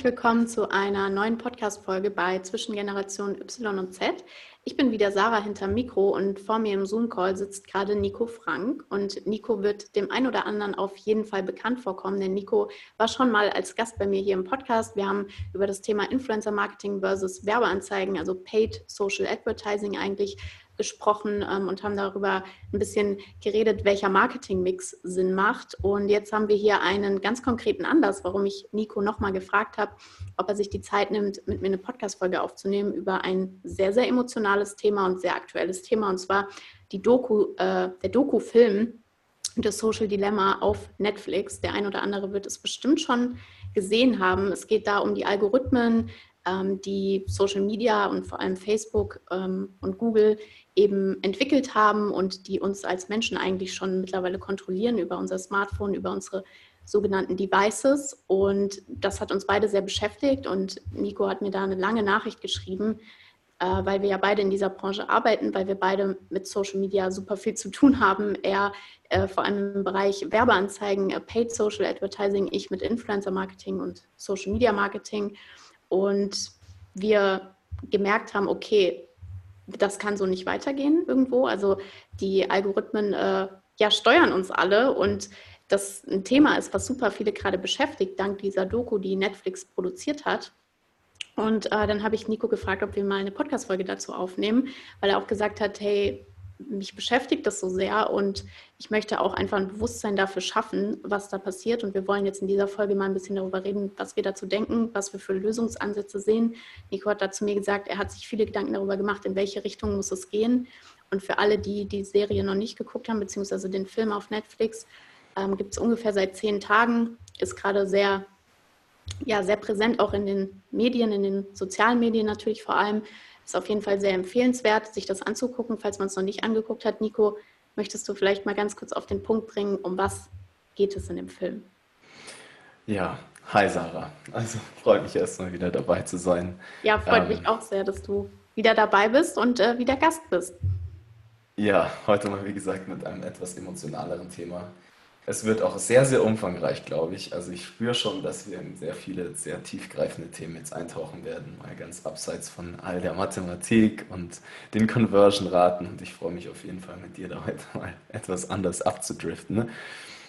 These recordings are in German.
Herzlich willkommen zu einer neuen Podcast-Folge bei Zwischen Generation Y und Z. Ich bin wieder Sarah hinterm Mikro und vor mir im Zoom-Call sitzt gerade Nico Frank. Und Nico wird dem einen oder anderen auf jeden Fall bekannt vorkommen, denn Nico war schon mal als Gast bei mir hier im Podcast. Wir haben über das Thema Influencer-Marketing versus Werbeanzeigen, also Paid Social Advertising eigentlich gesprochen ähm, und haben darüber ein bisschen geredet, welcher Marketingmix Sinn macht. Und jetzt haben wir hier einen ganz konkreten Anlass, warum ich Nico nochmal gefragt habe, ob er sich die Zeit nimmt, mit mir eine Podcast-Folge aufzunehmen über ein sehr, sehr emotionales Thema und sehr aktuelles Thema, und zwar die Doku, äh, der Doku-Film das Social Dilemma auf Netflix. Der ein oder andere wird es bestimmt schon gesehen haben. Es geht da um die Algorithmen, die Social Media und vor allem Facebook ähm, und Google eben entwickelt haben und die uns als Menschen eigentlich schon mittlerweile kontrollieren über unser Smartphone, über unsere sogenannten Devices. Und das hat uns beide sehr beschäftigt. Und Nico hat mir da eine lange Nachricht geschrieben, äh, weil wir ja beide in dieser Branche arbeiten, weil wir beide mit Social Media super viel zu tun haben. Er äh, vor allem im Bereich Werbeanzeigen, äh, Paid Social Advertising, ich mit Influencer Marketing und Social Media Marketing. Und wir gemerkt haben, okay, das kann so nicht weitergehen irgendwo. Also die Algorithmen äh, ja steuern uns alle und das ein Thema ist, was super viele gerade beschäftigt, dank dieser Doku, die Netflix produziert hat. Und äh, dann habe ich Nico gefragt, ob wir mal eine Podcast-Folge dazu aufnehmen, weil er auch gesagt hat, hey, mich beschäftigt das so sehr und ich möchte auch einfach ein Bewusstsein dafür schaffen, was da passiert. Und wir wollen jetzt in dieser Folge mal ein bisschen darüber reden, was wir dazu denken, was wir für Lösungsansätze sehen. Nico hat dazu mir gesagt, er hat sich viele Gedanken darüber gemacht, in welche Richtung muss es gehen. Und für alle, die die Serie noch nicht geguckt haben, beziehungsweise den Film auf Netflix, ähm, gibt es ungefähr seit zehn Tagen, ist gerade sehr, ja, sehr präsent, auch in den Medien, in den sozialen Medien natürlich vor allem. Ist auf jeden Fall sehr empfehlenswert, sich das anzugucken, falls man es noch nicht angeguckt hat. Nico, möchtest du vielleicht mal ganz kurz auf den Punkt bringen, um was geht es in dem Film? Ja, hi Sarah. Also freut mich erstmal wieder dabei zu sein. Ja, freut ähm, mich auch sehr, dass du wieder dabei bist und äh, wieder Gast bist. Ja, heute mal wie gesagt mit einem etwas emotionaleren Thema. Es wird auch sehr, sehr umfangreich, glaube ich. Also ich spüre schon, dass wir in sehr viele, sehr tiefgreifende Themen jetzt eintauchen werden, mal ganz abseits von all der Mathematik und den Conversion-Raten. Und ich freue mich auf jeden Fall mit dir da heute mal etwas anders abzudriften. Ne?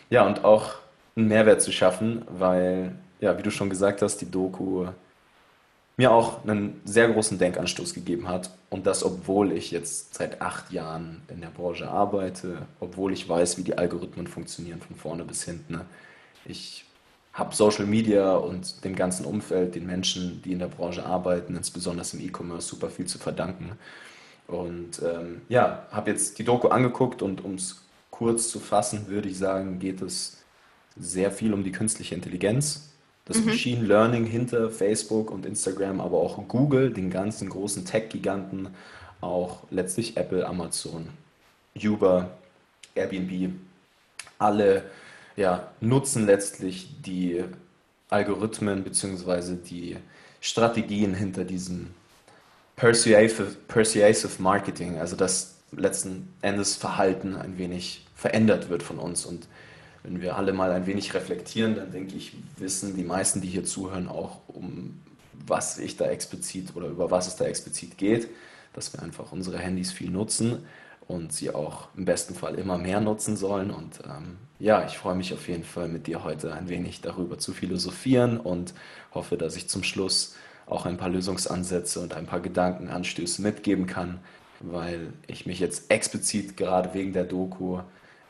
Ja, und auch einen Mehrwert zu schaffen, weil, ja, wie du schon gesagt hast, die Doku mir auch einen sehr großen Denkanstoß gegeben hat. Und das, obwohl ich jetzt seit acht Jahren in der Branche arbeite, obwohl ich weiß, wie die Algorithmen funktionieren von vorne bis hinten. Ich habe Social Media und dem ganzen Umfeld, den Menschen, die in der Branche arbeiten, insbesondere im E-Commerce, super viel zu verdanken. Und ähm, ja, habe jetzt die Doku angeguckt und um es kurz zu fassen, würde ich sagen, geht es sehr viel um die künstliche Intelligenz das mhm. Machine Learning hinter Facebook und Instagram, aber auch Google, den ganzen großen Tech-Giganten, auch letztlich Apple, Amazon, Uber, Airbnb, alle ja, nutzen letztlich die Algorithmen bzw. die Strategien hinter diesem Persuasive, Persuasive Marketing, also das letzten Endes Verhalten ein wenig verändert wird von uns und wenn wir alle mal ein wenig reflektieren, dann denke ich, wissen die meisten, die hier zuhören, auch um was ich da explizit oder über was es da explizit geht, dass wir einfach unsere Handys viel nutzen und sie auch im besten Fall immer mehr nutzen sollen. Und ähm, ja, ich freue mich auf jeden Fall mit dir heute ein wenig darüber zu philosophieren und hoffe, dass ich zum Schluss auch ein paar Lösungsansätze und ein paar Gedankenanstöße mitgeben kann, weil ich mich jetzt explizit gerade wegen der Doku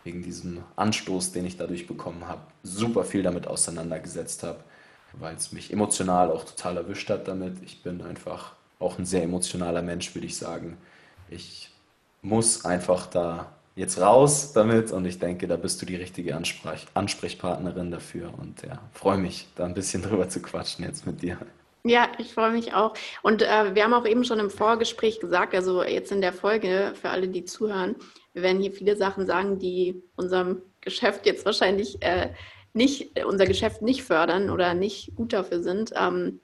wegen diesem Anstoß, den ich dadurch bekommen habe, super viel damit auseinandergesetzt habe, weil es mich emotional auch total erwischt hat damit. Ich bin einfach auch ein sehr emotionaler Mensch, würde ich sagen. Ich muss einfach da jetzt raus damit und ich denke, da bist du die richtige Ansprech Ansprechpartnerin dafür und ja, freue mich, da ein bisschen drüber zu quatschen jetzt mit dir. Ja, ich freue mich auch. Und äh, wir haben auch eben schon im Vorgespräch gesagt, also jetzt in der Folge für alle, die zuhören, wir werden hier viele Sachen sagen, die unserem Geschäft jetzt wahrscheinlich äh, nicht, unser Geschäft nicht fördern oder nicht gut dafür sind. Ähm,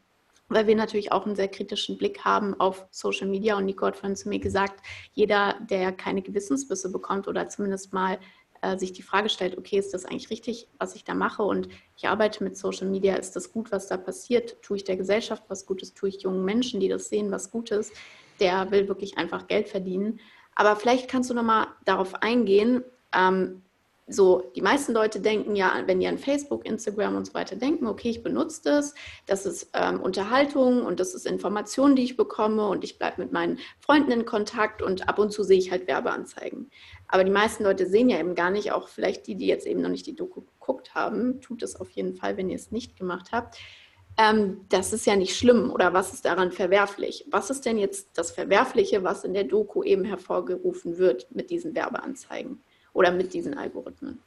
weil wir natürlich auch einen sehr kritischen Blick haben auf Social Media. Und Nico hat vorhin zu mir gesagt, jeder, der keine Gewissensbisse bekommt oder zumindest mal äh, sich die Frage stellt, okay, ist das eigentlich richtig, was ich da mache? Und ich arbeite mit Social Media, ist das gut, was da passiert? Tue ich der Gesellschaft was Gutes? Tue ich jungen Menschen, die das sehen, was Gutes? Der will wirklich einfach Geld verdienen. Aber vielleicht kannst du nochmal darauf eingehen, ähm, so, die meisten Leute denken ja, wenn die an Facebook, Instagram und so weiter denken, okay, ich benutze das, das ist ähm, Unterhaltung und das ist Information, die ich bekomme und ich bleibe mit meinen Freunden in Kontakt und ab und zu sehe ich halt Werbeanzeigen. Aber die meisten Leute sehen ja eben gar nicht, auch vielleicht die, die jetzt eben noch nicht die Doku geguckt haben, tut es auf jeden Fall, wenn ihr es nicht gemacht habt. Ähm, das ist ja nicht schlimm oder was ist daran verwerflich? Was ist denn jetzt das Verwerfliche, was in der Doku eben hervorgerufen wird mit diesen Werbeanzeigen? oder mit diesen Algorithmen.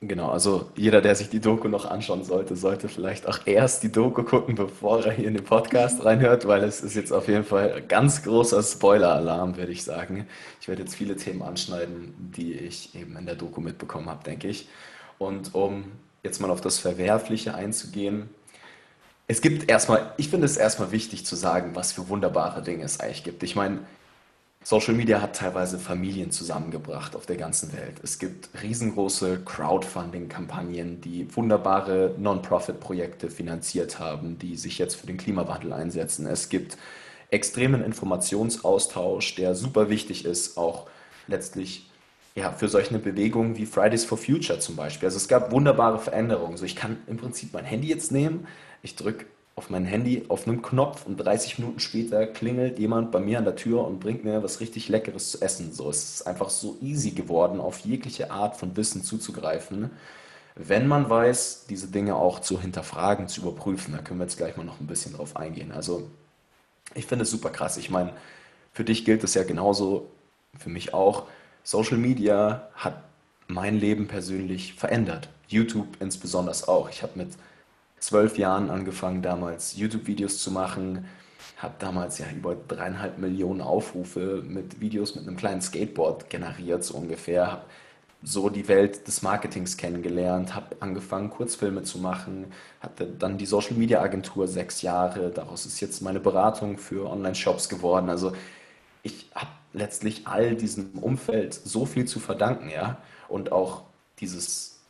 Genau, also jeder, der sich die Doku noch anschauen sollte, sollte vielleicht auch erst die Doku gucken, bevor er hier in den Podcast reinhört, weil es ist jetzt auf jeden Fall ganz großer Spoiler-Alarm, würde ich sagen. Ich werde jetzt viele Themen anschneiden, die ich eben in der Doku mitbekommen habe, denke ich. Und um jetzt mal auf das Verwerfliche einzugehen, es gibt erstmal, ich finde es erstmal wichtig zu sagen, was für wunderbare Dinge es eigentlich gibt. Ich meine, Social Media hat teilweise Familien zusammengebracht auf der ganzen Welt. Es gibt riesengroße Crowdfunding-Kampagnen, die wunderbare Non-Profit-Projekte finanziert haben, die sich jetzt für den Klimawandel einsetzen. Es gibt extremen Informationsaustausch, der super wichtig ist, auch letztlich ja, für solche Bewegungen wie Fridays for Future zum Beispiel. Also es gab wunderbare Veränderungen. So, ich kann im Prinzip mein Handy jetzt nehmen, ich drücke auf mein Handy auf einen Knopf und 30 Minuten später klingelt jemand bei mir an der Tür und bringt mir was richtig Leckeres zu essen. So, es ist einfach so easy geworden, auf jegliche Art von Wissen zuzugreifen, wenn man weiß, diese Dinge auch zu hinterfragen, zu überprüfen. Da können wir jetzt gleich mal noch ein bisschen drauf eingehen. Also, ich finde es super krass. Ich meine, für dich gilt es ja genauso, für mich auch. Social Media hat mein Leben persönlich verändert. YouTube insbesondere auch. Ich habe mit zwölf Jahren angefangen, damals YouTube-Videos zu machen. Habe damals ja über dreieinhalb Millionen Aufrufe mit Videos mit einem kleinen Skateboard generiert, so ungefähr. Habe so die Welt des Marketings kennengelernt, habe angefangen, Kurzfilme zu machen, hatte dann die Social Media Agentur sechs Jahre. Daraus ist jetzt meine Beratung für Online-Shops geworden. Also ich habe letztlich all diesem Umfeld so viel zu verdanken, ja. Und auch dieses,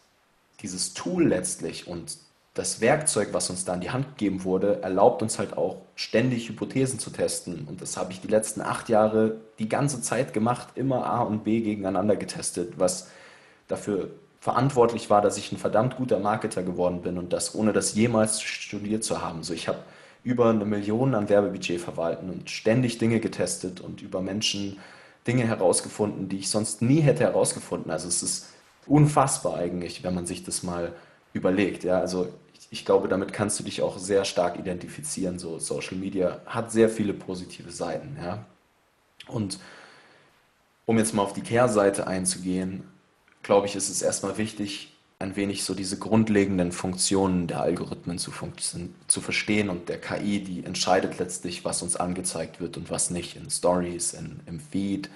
dieses Tool letztlich und das Werkzeug, was uns da in die Hand gegeben wurde, erlaubt uns halt auch ständig Hypothesen zu testen. Und das habe ich die letzten acht Jahre die ganze Zeit gemacht, immer A und B gegeneinander getestet, was dafür verantwortlich war, dass ich ein verdammt guter Marketer geworden bin und das ohne das jemals studiert zu haben. So, ich habe über eine Million an Werbebudget verwalten und ständig Dinge getestet und über Menschen Dinge herausgefunden, die ich sonst nie hätte herausgefunden. Also es ist unfassbar eigentlich, wenn man sich das mal überlegt. Ja, also ich glaube, damit kannst du dich auch sehr stark identifizieren. So Social Media hat sehr viele positive Seiten, ja. Und um jetzt mal auf die Kehrseite einzugehen, glaube ich, ist es erstmal wichtig, ein wenig so diese grundlegenden Funktionen der Algorithmen zu, zu verstehen und der KI, die entscheidet letztlich, was uns angezeigt wird und was nicht in Stories, in, im Feed,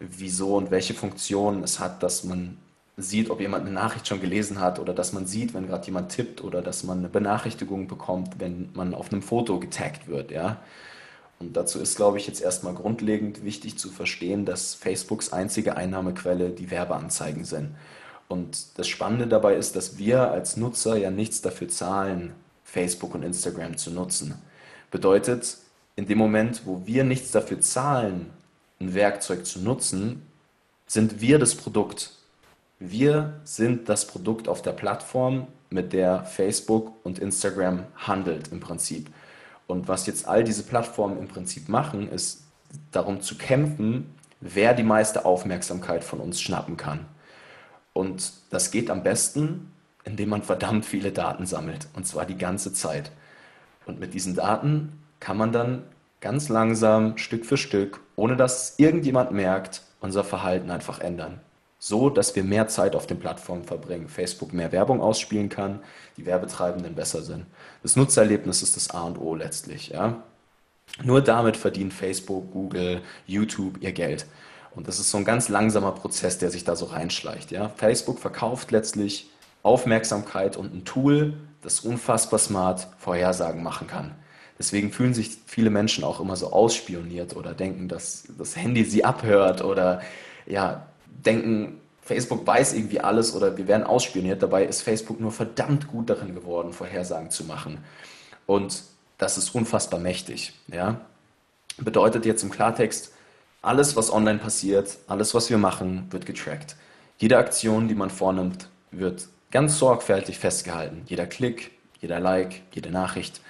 wieso und welche Funktionen es hat, dass man sieht, ob jemand eine Nachricht schon gelesen hat oder dass man sieht, wenn gerade jemand tippt oder dass man eine Benachrichtigung bekommt, wenn man auf einem Foto getaggt wird, ja. Und dazu ist, glaube ich, jetzt erstmal grundlegend wichtig zu verstehen, dass Facebooks einzige Einnahmequelle die Werbeanzeigen sind. Und das Spannende dabei ist, dass wir als Nutzer ja nichts dafür zahlen, Facebook und Instagram zu nutzen. Bedeutet, in dem Moment, wo wir nichts dafür zahlen, ein Werkzeug zu nutzen, sind wir das Produkt wir sind das Produkt auf der Plattform, mit der Facebook und Instagram handelt im Prinzip. Und was jetzt all diese Plattformen im Prinzip machen, ist darum zu kämpfen, wer die meiste Aufmerksamkeit von uns schnappen kann. Und das geht am besten, indem man verdammt viele Daten sammelt, und zwar die ganze Zeit. Und mit diesen Daten kann man dann ganz langsam, Stück für Stück, ohne dass irgendjemand merkt, unser Verhalten einfach ändern so, dass wir mehr Zeit auf den Plattformen verbringen, Facebook mehr Werbung ausspielen kann, die Werbetreibenden besser sind. Das Nutzererlebnis ist das A und O letztlich. Ja? Nur damit verdient Facebook, Google, YouTube ihr Geld. Und das ist so ein ganz langsamer Prozess, der sich da so reinschleicht. Ja? Facebook verkauft letztlich Aufmerksamkeit und ein Tool, das unfassbar smart Vorhersagen machen kann. Deswegen fühlen sich viele Menschen auch immer so ausspioniert oder denken, dass das Handy sie abhört oder ja, denken, Facebook weiß irgendwie alles oder wir werden ausspioniert. Dabei ist Facebook nur verdammt gut darin geworden, Vorhersagen zu machen. Und das ist unfassbar mächtig. Ja? Bedeutet jetzt im Klartext, alles, was online passiert, alles, was wir machen, wird getrackt. Jede Aktion, die man vornimmt, wird ganz sorgfältig festgehalten. Jeder Klick, jeder Like, jede Nachricht,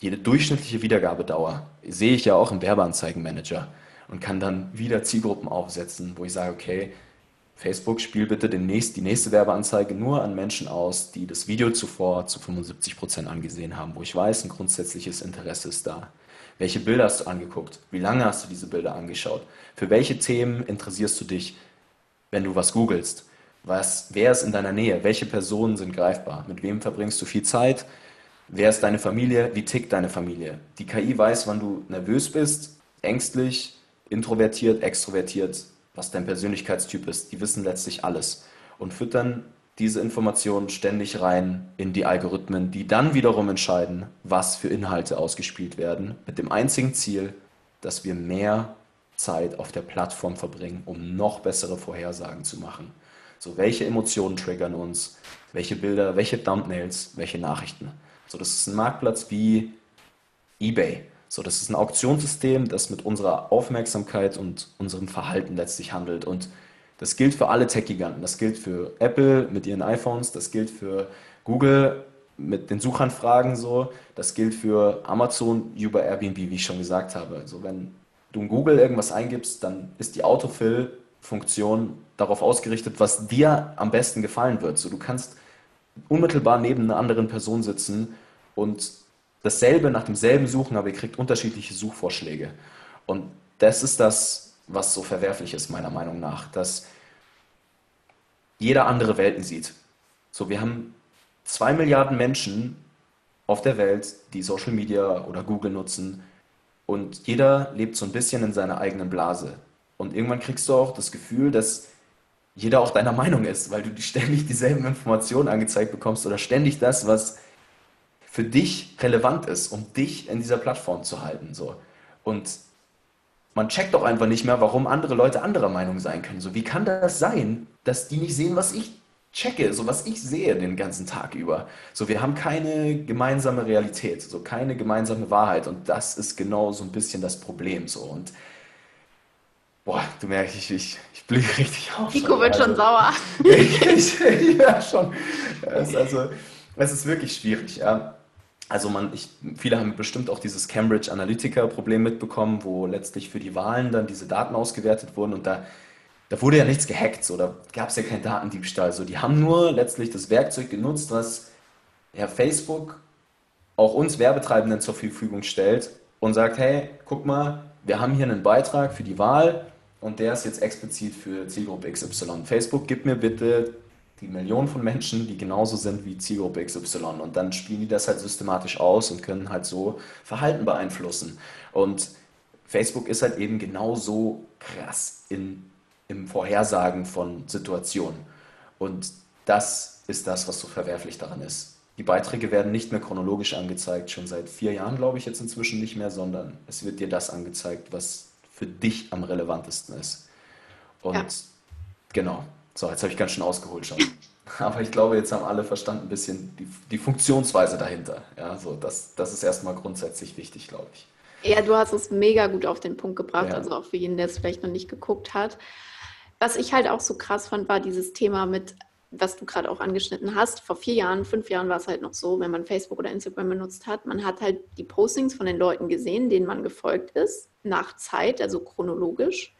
jede durchschnittliche Wiedergabedauer sehe ich ja auch im Werbeanzeigenmanager und kann dann wieder Zielgruppen aufsetzen, wo ich sage, okay, Facebook, spiel bitte demnächst die nächste Werbeanzeige nur an Menschen aus, die das Video zuvor zu 75 Prozent angesehen haben, wo ich weiß, ein grundsätzliches Interesse ist da. Welche Bilder hast du angeguckt? Wie lange hast du diese Bilder angeschaut? Für welche Themen interessierst du dich, wenn du was googelst? Was, wer ist in deiner Nähe? Welche Personen sind greifbar? Mit wem verbringst du viel Zeit? Wer ist deine Familie? Wie tickt deine Familie? Die KI weiß, wann du nervös bist, ängstlich, introvertiert, extrovertiert, was dein Persönlichkeitstyp ist. Die wissen letztlich alles und füttern diese Informationen ständig rein in die Algorithmen, die dann wiederum entscheiden, was für Inhalte ausgespielt werden, mit dem einzigen Ziel, dass wir mehr Zeit auf der Plattform verbringen, um noch bessere Vorhersagen zu machen. So, welche Emotionen triggern uns, welche Bilder, welche Thumbnails, welche Nachrichten. So, das ist ein Marktplatz wie eBay. So, das ist ein Auktionssystem, das mit unserer Aufmerksamkeit und unserem Verhalten letztlich handelt. Und das gilt für alle Tech-Giganten. Das gilt für Apple mit ihren iPhones, das gilt für Google mit den Suchanfragen so, das gilt für Amazon über Airbnb, wie ich schon gesagt habe. Also wenn du in Google irgendwas eingibst, dann ist die Autofill-Funktion darauf ausgerichtet, was dir am besten gefallen wird. So, du kannst unmittelbar neben einer anderen Person sitzen und dasselbe nach demselben suchen, aber ihr kriegt unterschiedliche Suchvorschläge. Und das ist das, was so verwerflich ist, meiner Meinung nach, dass jeder andere Welten sieht. So, wir haben zwei Milliarden Menschen auf der Welt, die Social Media oder Google nutzen und jeder lebt so ein bisschen in seiner eigenen Blase. Und irgendwann kriegst du auch das Gefühl, dass jeder auch deiner Meinung ist, weil du ständig dieselben Informationen angezeigt bekommst oder ständig das, was für dich relevant ist, um dich in dieser Plattform zu halten. So. Und man checkt doch einfach nicht mehr, warum andere Leute anderer Meinung sein können. So, wie kann das sein, dass die nicht sehen, was ich checke, so was ich sehe den ganzen Tag über. So, wir haben keine gemeinsame Realität, so keine gemeinsame Wahrheit. Und das ist genau so ein bisschen das Problem. So. Und boah, du merkst, ich, ich, ich blühe richtig auf. Nico wird also, schon sauer. ich, ich, ja, schon. Es, also, es ist wirklich schwierig, ja. Also man, ich, viele haben bestimmt auch dieses Cambridge Analytica-Problem mitbekommen, wo letztlich für die Wahlen dann diese Daten ausgewertet wurden und da, da wurde ja nichts gehackt, so, da gab es ja keinen Datendiebstahl. So, die haben nur letztlich das Werkzeug genutzt, was ja, Facebook auch uns Werbetreibenden zur Verfügung stellt und sagt, hey, guck mal, wir haben hier einen Beitrag für die Wahl und der ist jetzt explizit für Zielgruppe XY. Facebook, gib mir bitte die Millionen von Menschen, die genauso sind wie Zielgruppe XY. Und dann spielen die das halt systematisch aus und können halt so Verhalten beeinflussen. Und Facebook ist halt eben genauso krass in, im Vorhersagen von Situationen. Und das ist das, was so verwerflich daran ist. Die Beiträge werden nicht mehr chronologisch angezeigt, schon seit vier Jahren glaube ich jetzt inzwischen nicht mehr, sondern es wird dir das angezeigt, was für dich am relevantesten ist. Und ja. genau, so, jetzt habe ich ganz schön ausgeholt schon. Aber ich glaube, jetzt haben alle verstanden ein bisschen die, die Funktionsweise dahinter. Ja, so, das, das ist erstmal grundsätzlich wichtig, glaube ich. Ja, du hast es mega gut auf den Punkt gebracht, ja. also auch für jeden, der es vielleicht noch nicht geguckt hat. Was ich halt auch so krass fand, war dieses Thema mit, was du gerade auch angeschnitten hast. Vor vier Jahren, fünf Jahren war es halt noch so, wenn man Facebook oder Instagram benutzt hat, man hat halt die Postings von den Leuten gesehen, denen man gefolgt ist, nach Zeit, also chronologisch.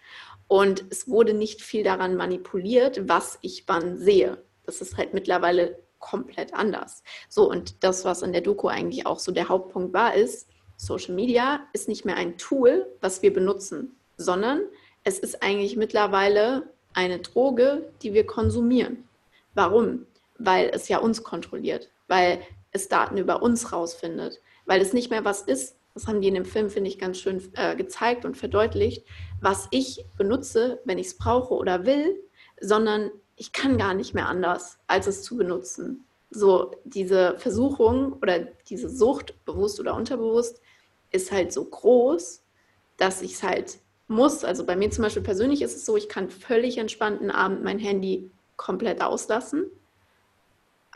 Und es wurde nicht viel daran manipuliert, was ich wann sehe. Das ist halt mittlerweile komplett anders. So, und das, was in der Doku eigentlich auch so der Hauptpunkt war, ist, Social Media ist nicht mehr ein Tool, was wir benutzen, sondern es ist eigentlich mittlerweile eine Droge, die wir konsumieren. Warum? Weil es ja uns kontrolliert, weil es Daten über uns rausfindet, weil es nicht mehr was ist, das haben die in dem Film, finde ich, ganz schön äh, gezeigt und verdeutlicht, was ich benutze, wenn ich es brauche oder will, sondern ich kann gar nicht mehr anders, als es zu benutzen. So diese Versuchung oder diese Sucht, bewusst oder unterbewusst, ist halt so groß, dass ich es halt muss. Also bei mir zum Beispiel persönlich ist es so, ich kann völlig entspannten Abend mein Handy komplett auslassen.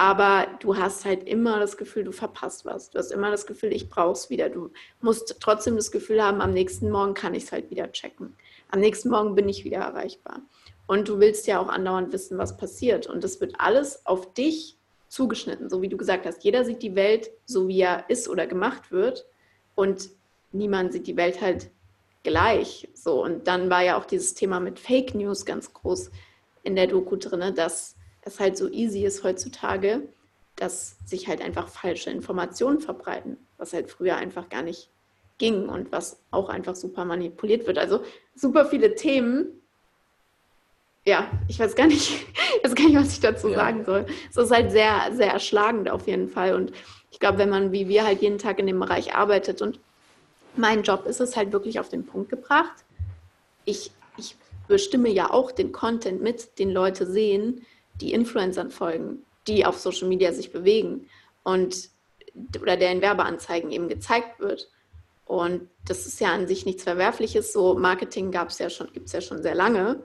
Aber du hast halt immer das Gefühl, du verpasst was. Du hast immer das Gefühl, ich brauche es wieder. Du musst trotzdem das Gefühl haben, am nächsten Morgen kann ich es halt wieder checken. Am nächsten Morgen bin ich wieder erreichbar. Und du willst ja auch andauernd wissen, was passiert. Und das wird alles auf dich zugeschnitten, so wie du gesagt hast. Jeder sieht die Welt so, wie er ist oder gemacht wird. Und niemand sieht die Welt halt gleich. So. Und dann war ja auch dieses Thema mit Fake News ganz groß in der Doku drin, dass es halt so easy ist heutzutage, dass sich halt einfach falsche Informationen verbreiten, was halt früher einfach gar nicht ging und was auch einfach super manipuliert wird. Also super viele Themen. Ja, ich weiß gar nicht, weiß gar nicht, was ich dazu ja. sagen soll. Es ist halt sehr, sehr erschlagend auf jeden Fall. Und ich glaube, wenn man wie wir halt jeden Tag in dem Bereich arbeitet und mein Job ist es halt wirklich auf den Punkt gebracht. Ich, ich bestimme ja auch den Content mit, den Leute sehen, die Influencern folgen, die auf Social Media sich bewegen und oder der in Werbeanzeigen eben gezeigt wird. Und das ist ja an sich nichts Verwerfliches. So Marketing gab es ja schon, gibt es ja schon sehr lange.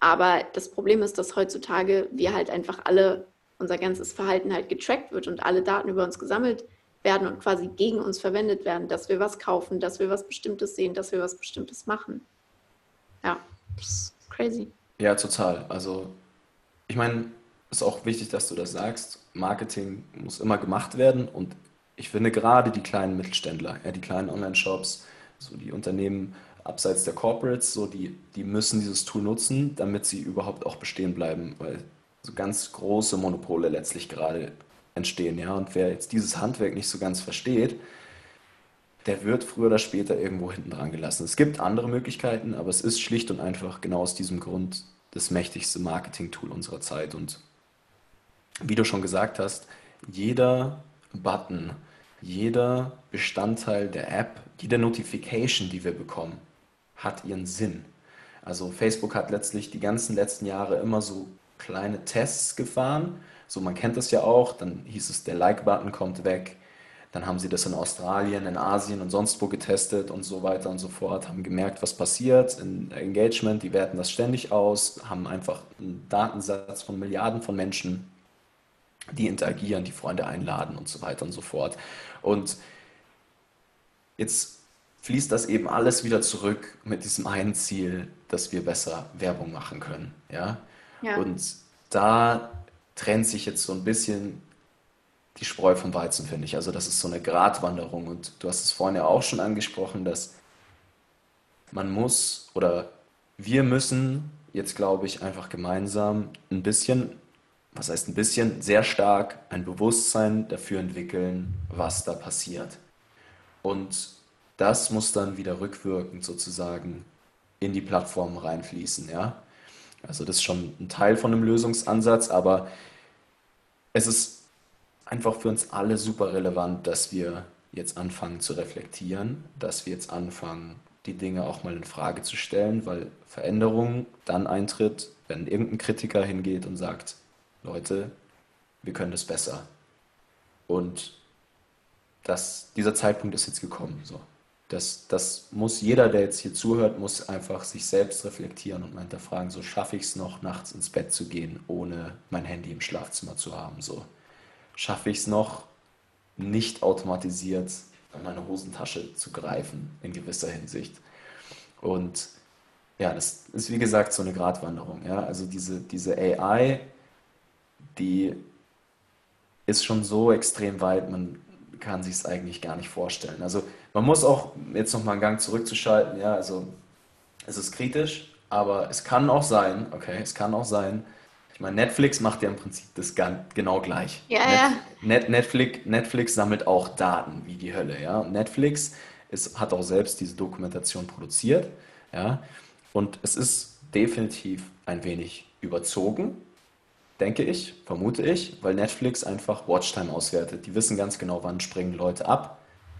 Aber das Problem ist, dass heutzutage wir halt einfach alle, unser ganzes Verhalten halt getrackt wird und alle Daten über uns gesammelt werden und quasi gegen uns verwendet werden, dass wir was kaufen, dass wir was Bestimmtes sehen, dass wir was Bestimmtes machen. Ja, crazy. Ja, total. Also ich meine, es ist auch wichtig, dass du das sagst. Marketing muss immer gemacht werden und ich finde gerade die kleinen Mittelständler, ja, die kleinen Online-Shops, so die Unternehmen abseits der Corporates, so die, die müssen dieses Tool nutzen, damit sie überhaupt auch bestehen bleiben, weil so ganz große Monopole letztlich gerade entstehen, ja. Und wer jetzt dieses Handwerk nicht so ganz versteht, der wird früher oder später irgendwo hinten dran gelassen. Es gibt andere Möglichkeiten, aber es ist schlicht und einfach genau aus diesem Grund das mächtigste Marketing-Tool unserer Zeit. Und wie du schon gesagt hast, jeder Button, jeder Bestandteil der App, jede Notification, die wir bekommen, hat ihren Sinn. Also Facebook hat letztlich die ganzen letzten Jahre immer so kleine Tests gefahren. So, man kennt das ja auch, dann hieß es, der Like-Button kommt weg, dann haben sie das in Australien, in Asien und sonst wo getestet und so weiter und so fort, haben gemerkt, was passiert in Engagement, die werten das ständig aus, haben einfach einen Datensatz von Milliarden von Menschen, die interagieren, die Freunde einladen und so weiter und so fort. Und jetzt fließt das eben alles wieder zurück mit diesem einen Ziel, dass wir besser Werbung machen können. Ja? ja. Und da trennt sich jetzt so ein bisschen die Spreu vom Weizen, finde ich. Also das ist so eine Gratwanderung. Und du hast es vorhin ja auch schon angesprochen, dass man muss oder wir müssen jetzt, glaube ich, einfach gemeinsam ein bisschen, was heißt ein bisschen, sehr stark ein Bewusstsein dafür entwickeln, was da passiert. Und das muss dann wieder rückwirkend sozusagen in die Plattform reinfließen, ja. Also das ist schon ein Teil von einem Lösungsansatz, aber es ist einfach für uns alle super relevant, dass wir jetzt anfangen zu reflektieren, dass wir jetzt anfangen, die Dinge auch mal in Frage zu stellen, weil Veränderung dann eintritt, wenn irgendein Kritiker hingeht und sagt, Leute, wir können das besser. Und das, dieser Zeitpunkt ist jetzt gekommen. So. Das, das muss jeder, der jetzt hier zuhört, muss einfach sich selbst reflektieren und mal hinterfragen, so schaffe ich es noch, nachts ins Bett zu gehen, ohne mein Handy im Schlafzimmer zu haben. So schaffe ich es noch, nicht automatisiert an meine Hosentasche zu greifen, in gewisser Hinsicht. Und ja, das ist wie gesagt so eine Gratwanderung. Ja? Also diese, diese AI, die ist schon so extrem weit, man kann sich es eigentlich gar nicht vorstellen. Also man muss auch jetzt nochmal einen Gang zurückzuschalten, ja, also es ist kritisch, aber es kann auch sein, okay, es kann auch sein, ich meine, Netflix macht ja im Prinzip das genau gleich. Ja, Net ja. Net Netflix, Netflix sammelt auch Daten wie die Hölle. Ja? Netflix ist, hat auch selbst diese Dokumentation produziert. Ja? Und es ist definitiv ein wenig überzogen, denke ich, vermute ich, weil Netflix einfach Watchtime auswertet. Die wissen ganz genau, wann springen Leute ab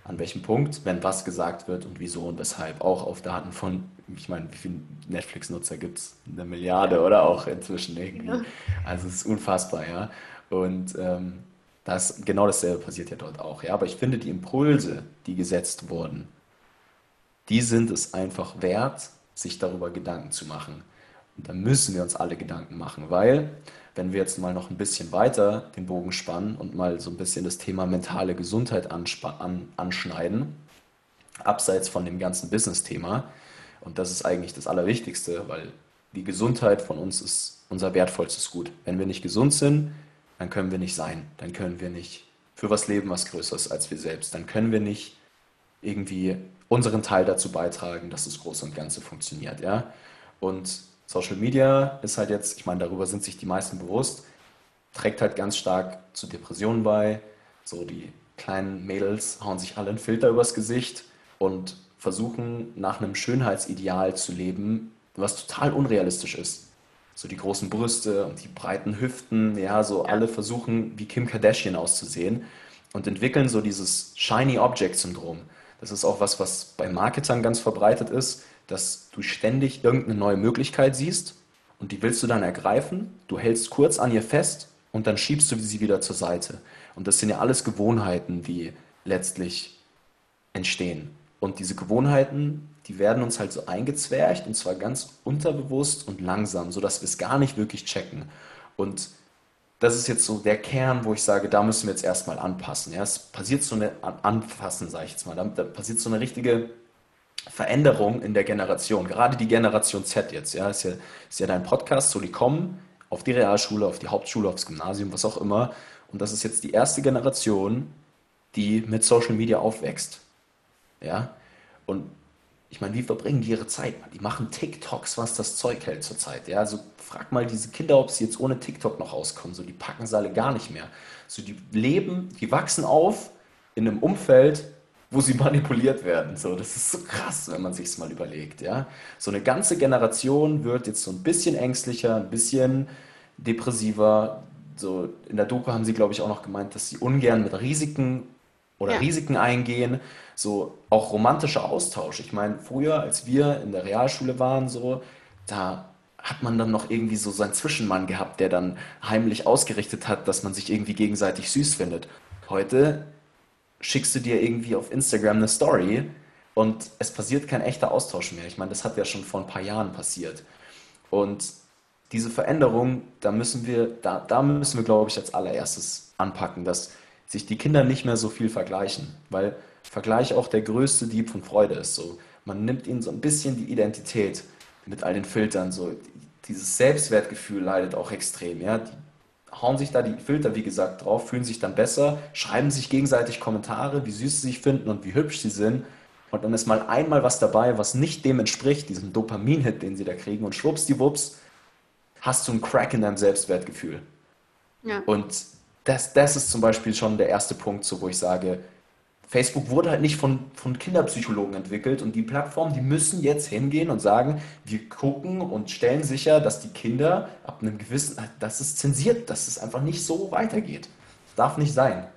an welchem Punkt, wenn was gesagt wird und wieso und weshalb. Auch auf Daten von, ich meine, wie viele Netflix-Nutzer gibt es? Eine Milliarde oder auch inzwischen irgendwie. Ja. Also es ist unfassbar, ja. Und ähm, Das, genau dasselbe passiert ja dort auch. Ja? Aber ich finde, die Impulse, die gesetzt wurden, die sind es einfach wert, sich darüber Gedanken zu machen. Da müssen wir uns alle Gedanken machen, weil wenn wir jetzt mal noch ein bisschen weiter den Bogen spannen und mal so ein bisschen das Thema mentale Gesundheit an, anschneiden, abseits von dem ganzen Business-Thema, und das ist eigentlich das Allerwichtigste, weil die Gesundheit von uns ist unser wertvollstes Gut. Wenn wir nicht gesund sind, dann können wir nicht sein, dann können wir nicht für was leben, was größer ist als wir selbst, dann können wir nicht irgendwie unseren Teil dazu beitragen, dass das Große und Ganze funktioniert. Ja? Und Social Media ist halt jetzt, ich meine, darüber sind sich die meisten bewusst, trägt halt ganz stark zu Depressionen bei. So die kleinen Mädels hauen sich alle einen Filter übers Gesicht und versuchen nach einem Schönheitsideal zu leben, was total unrealistisch ist. So die großen Brüste und die breiten Hüften, ja, so ja. alle versuchen wie Kim Kardashian auszusehen und entwickeln so dieses Shiny Object Syndrom. Das ist auch was, was bei Marketern ganz verbreitet ist dass du ständig irgendeine neue Möglichkeit siehst und die willst du dann ergreifen. Du hältst kurz an ihr fest und dann schiebst du sie wieder zur Seite. Und das sind ja alles Gewohnheiten, die letztlich entstehen. Und diese Gewohnheiten, die werden uns halt so eingezwergt und zwar ganz unterbewusst und langsam, sodass wir es gar nicht wirklich checken. Und das ist jetzt so der Kern, wo ich sage, da müssen wir jetzt erstmal anpassen. Ja, es passiert so eine Anfassen, sage ich jetzt mal. Da, da passiert so eine richtige Veränderung in der Generation, gerade die Generation Z jetzt, ja, ist ja, ist ja dein Podcast, so die kommen auf die Realschule, auf die Hauptschule, aufs Gymnasium, was auch immer. Und das ist jetzt die erste Generation, die mit Social Media aufwächst. Ja, und ich meine, wie verbringen die ihre Zeit? Die machen TikToks, was das Zeug hält zurzeit. Ja, also frag mal diese Kinder, ob sie jetzt ohne TikTok noch auskommen. So, die packen sie alle gar nicht mehr. So, die leben, die wachsen auf in einem Umfeld, wo sie manipuliert werden. So, das ist so krass, wenn man sich es mal überlegt. Ja? So eine ganze Generation wird jetzt so ein bisschen ängstlicher, ein bisschen depressiver. So, in der Doku haben sie, glaube ich, auch noch gemeint, dass sie ungern mit Risiken oder ja. Risiken eingehen. So auch romantischer Austausch. Ich meine, früher, als wir in der Realschule waren, so, da hat man dann noch irgendwie so seinen Zwischenmann gehabt, der dann heimlich ausgerichtet hat, dass man sich irgendwie gegenseitig süß findet. Heute schickst du dir irgendwie auf Instagram eine Story und es passiert kein echter Austausch mehr. Ich meine, das hat ja schon vor ein paar Jahren passiert. Und diese Veränderung, da müssen wir, da, da müssen wir, glaube ich, als allererstes anpacken, dass sich die Kinder nicht mehr so viel vergleichen, weil Vergleich auch der größte Dieb von Freude ist. So, man nimmt ihnen so ein bisschen die Identität mit all den Filtern. So, dieses Selbstwertgefühl leidet auch extrem. Ja? Die hauen sich da die Filter, wie gesagt, drauf, fühlen sich dann besser, schreiben sich gegenseitig Kommentare, wie süß sie sich finden und wie hübsch sie sind. Und dann ist mal einmal was dabei, was nicht dem entspricht, diesem Dopamin-Hit, den sie da kriegen. Und schwuppsdiwupps hast du einen Crack in deinem Selbstwertgefühl. Ja. Und das, das ist zum Beispiel schon der erste Punkt, so, wo ich sage, Facebook wurde halt nicht von, von Kinderpsychologen entwickelt und die Plattformen, die müssen jetzt hingehen und sagen, wir gucken und stellen sicher, dass die Kinder ab einem gewissen, dass es zensiert, dass es einfach nicht so weitergeht. Das darf nicht sein.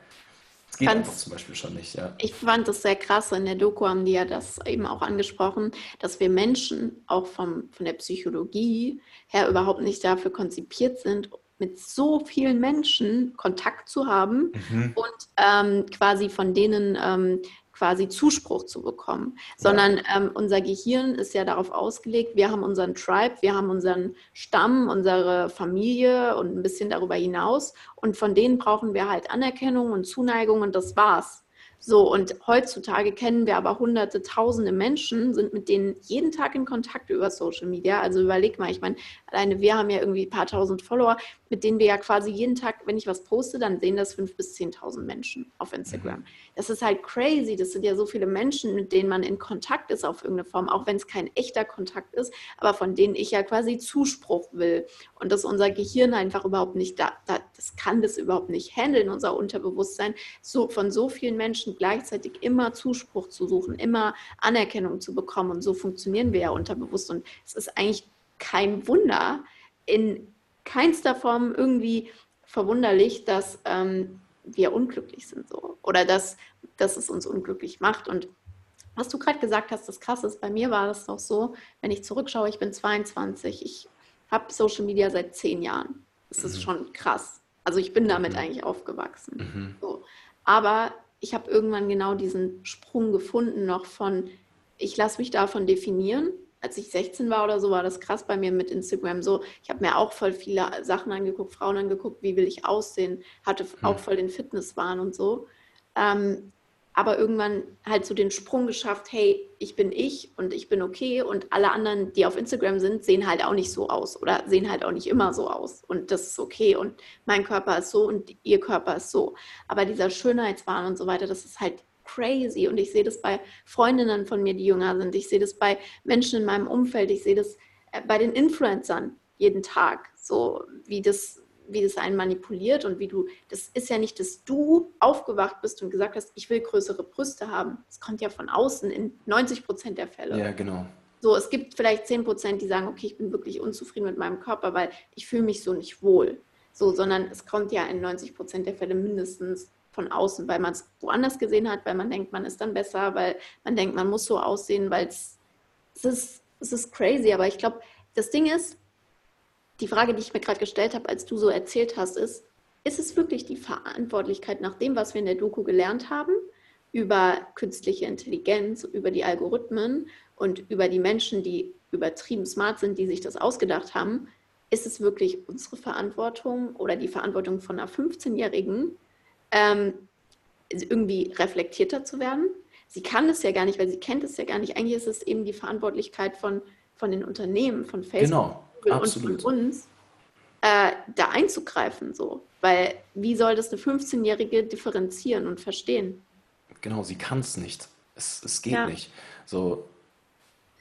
Das geht einfach zum Beispiel schon nicht, ja. Ich fand das sehr krass, in der Doku haben die ja das eben auch angesprochen, dass wir Menschen auch vom, von der Psychologie her überhaupt nicht dafür konzipiert sind, mit so vielen Menschen Kontakt zu haben mhm. und ähm, quasi von denen ähm, quasi Zuspruch zu bekommen, sondern ähm, unser Gehirn ist ja darauf ausgelegt, wir haben unseren Tribe, wir haben unseren Stamm, unsere Familie und ein bisschen darüber hinaus und von denen brauchen wir halt Anerkennung und Zuneigung und das war's. So, und heutzutage kennen wir aber hunderte, tausende Menschen, sind mit denen jeden Tag in Kontakt über Social Media. Also überleg mal, ich meine, alleine wir haben ja irgendwie ein paar tausend Follower, mit denen wir ja quasi jeden Tag, wenn ich was poste, dann sehen das fünf bis zehntausend Menschen auf Instagram. Mhm. Das ist halt crazy. Das sind ja so viele Menschen, mit denen man in Kontakt ist auf irgendeine Form, auch wenn es kein echter Kontakt ist, aber von denen ich ja quasi Zuspruch will. Und dass unser Gehirn einfach überhaupt nicht da, da das kann das überhaupt nicht handeln, unser Unterbewusstsein, so von so vielen Menschen Menschen gleichzeitig immer Zuspruch zu suchen, immer Anerkennung zu bekommen. Und so funktionieren wir ja unterbewusst. Und es ist eigentlich kein Wunder, in keinster Form irgendwie verwunderlich, dass ähm, wir unglücklich sind so oder dass, dass es uns unglücklich macht. Und was du gerade gesagt hast, das krass ist, bei mir war das doch so, wenn ich zurückschaue, ich bin 22, ich habe Social Media seit zehn Jahren. Das ist mhm. schon krass. Also ich bin damit mhm. eigentlich aufgewachsen. Mhm. So. Aber ich habe irgendwann genau diesen Sprung gefunden noch von, ich lasse mich davon definieren. Als ich 16 war oder so, war das krass bei mir mit Instagram so. Ich habe mir auch voll viele Sachen angeguckt, Frauen angeguckt, wie will ich aussehen, hatte mhm. auch voll den Fitnesswahn und so. Ähm, aber irgendwann halt so den Sprung geschafft, hey, ich bin ich und ich bin okay und alle anderen, die auf Instagram sind, sehen halt auch nicht so aus oder sehen halt auch nicht immer so aus und das ist okay und mein Körper ist so und ihr Körper ist so. Aber dieser Schönheitswahn und so weiter, das ist halt crazy und ich sehe das bei Freundinnen von mir, die jünger sind, ich sehe das bei Menschen in meinem Umfeld, ich sehe das äh, bei den Influencern jeden Tag, so wie das wie das einen manipuliert und wie du, das ist ja nicht, dass du aufgewacht bist und gesagt hast, ich will größere Brüste haben. Das kommt ja von außen in 90 Prozent der Fälle. Ja, genau. So, es gibt vielleicht 10 Prozent, die sagen, okay, ich bin wirklich unzufrieden mit meinem Körper, weil ich fühle mich so nicht wohl. So, sondern es kommt ja in 90 Prozent der Fälle mindestens von außen, weil man es woanders gesehen hat, weil man denkt, man ist dann besser, weil man denkt, man muss so aussehen, weil es, ist, es ist crazy. Aber ich glaube, das Ding ist, die Frage, die ich mir gerade gestellt habe, als du so erzählt hast, ist, ist es wirklich die Verantwortlichkeit nach dem, was wir in der Doku gelernt haben, über künstliche Intelligenz, über die Algorithmen und über die Menschen, die übertrieben smart sind, die sich das ausgedacht haben, ist es wirklich unsere Verantwortung oder die Verantwortung von einer 15-Jährigen, ähm, irgendwie reflektierter zu werden? Sie kann es ja gar nicht, weil sie kennt es ja gar nicht. Eigentlich ist es eben die Verantwortlichkeit von, von den Unternehmen, von Facebook. Genau und von uns, äh, da einzugreifen. So. Weil wie soll das eine 15-Jährige differenzieren und verstehen? Genau, sie kann es nicht. Es, es geht ja. nicht. So,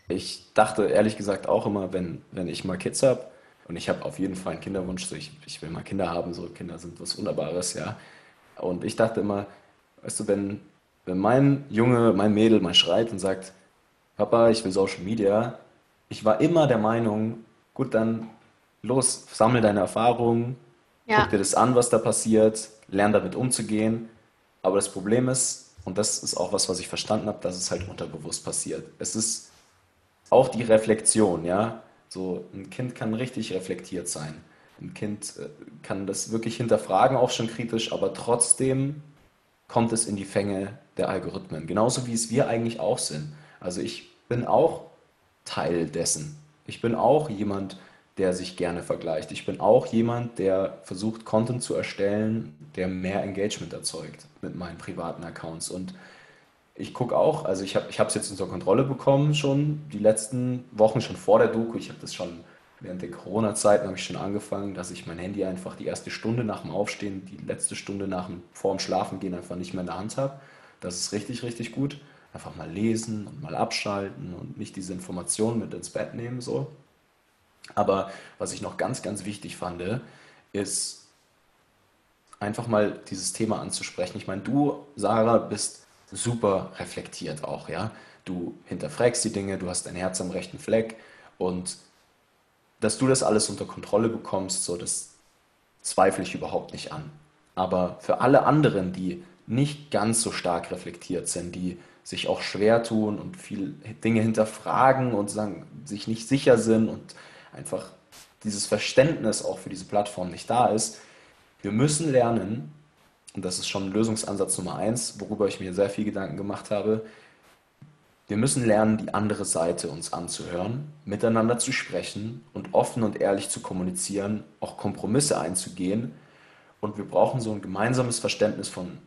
ich dachte ehrlich gesagt auch immer, wenn, wenn ich mal Kids habe, und ich habe auf jeden Fall einen Kinderwunsch, so ich, ich will mal Kinder haben, so Kinder sind was Wunderbares, ja. Und ich dachte immer, weißt du, wenn, wenn mein Junge, mein Mädel mal schreit und sagt, Papa, ich will Social Media, ich war immer der Meinung, gut, dann los, sammel deine Erfahrungen, ja. guck dir das an, was da passiert, lern damit umzugehen. Aber das Problem ist, und das ist auch was, was ich verstanden habe, dass es halt unterbewusst passiert. Es ist auch die Reflexion, ja. So, ein Kind kann richtig reflektiert sein. Ein Kind äh, kann das wirklich hinterfragen, auch schon kritisch, aber trotzdem kommt es in die Fänge der Algorithmen. Genauso wie es wir eigentlich auch sind. Also ich bin auch Teil dessen. Ich bin auch jemand, der sich gerne vergleicht. Ich bin auch jemand, der versucht, Content zu erstellen, der mehr Engagement erzeugt mit meinen privaten Accounts. Und ich gucke auch, also ich habe es jetzt unter Kontrolle bekommen schon, die letzten Wochen schon vor der Doku. Ich habe das schon während der Corona-Zeiten habe ich schon angefangen, dass ich mein Handy einfach die erste Stunde nach dem Aufstehen, die letzte Stunde nach dem, vor dem Schlafengehen einfach nicht mehr in der Hand habe. Das ist richtig, richtig gut einfach mal lesen und mal abschalten und nicht diese Informationen mit ins Bett nehmen so. Aber was ich noch ganz, ganz wichtig fand, ist einfach mal dieses Thema anzusprechen. Ich meine, du, Sarah, bist super reflektiert auch, ja. Du hinterfragst die Dinge, du hast dein Herz am rechten Fleck und dass du das alles unter Kontrolle bekommst, so das zweifle ich überhaupt nicht an. Aber für alle anderen, die nicht ganz so stark reflektiert sind, die sich auch schwer tun und viel Dinge hinterfragen und sagen, sich nicht sicher sind und einfach dieses Verständnis auch für diese Plattform nicht da ist. Wir müssen lernen, und das ist schon Lösungsansatz Nummer eins, worüber ich mir sehr viel Gedanken gemacht habe, wir müssen lernen, die andere Seite uns anzuhören, miteinander zu sprechen und offen und ehrlich zu kommunizieren, auch Kompromisse einzugehen. Und wir brauchen so ein gemeinsames Verständnis von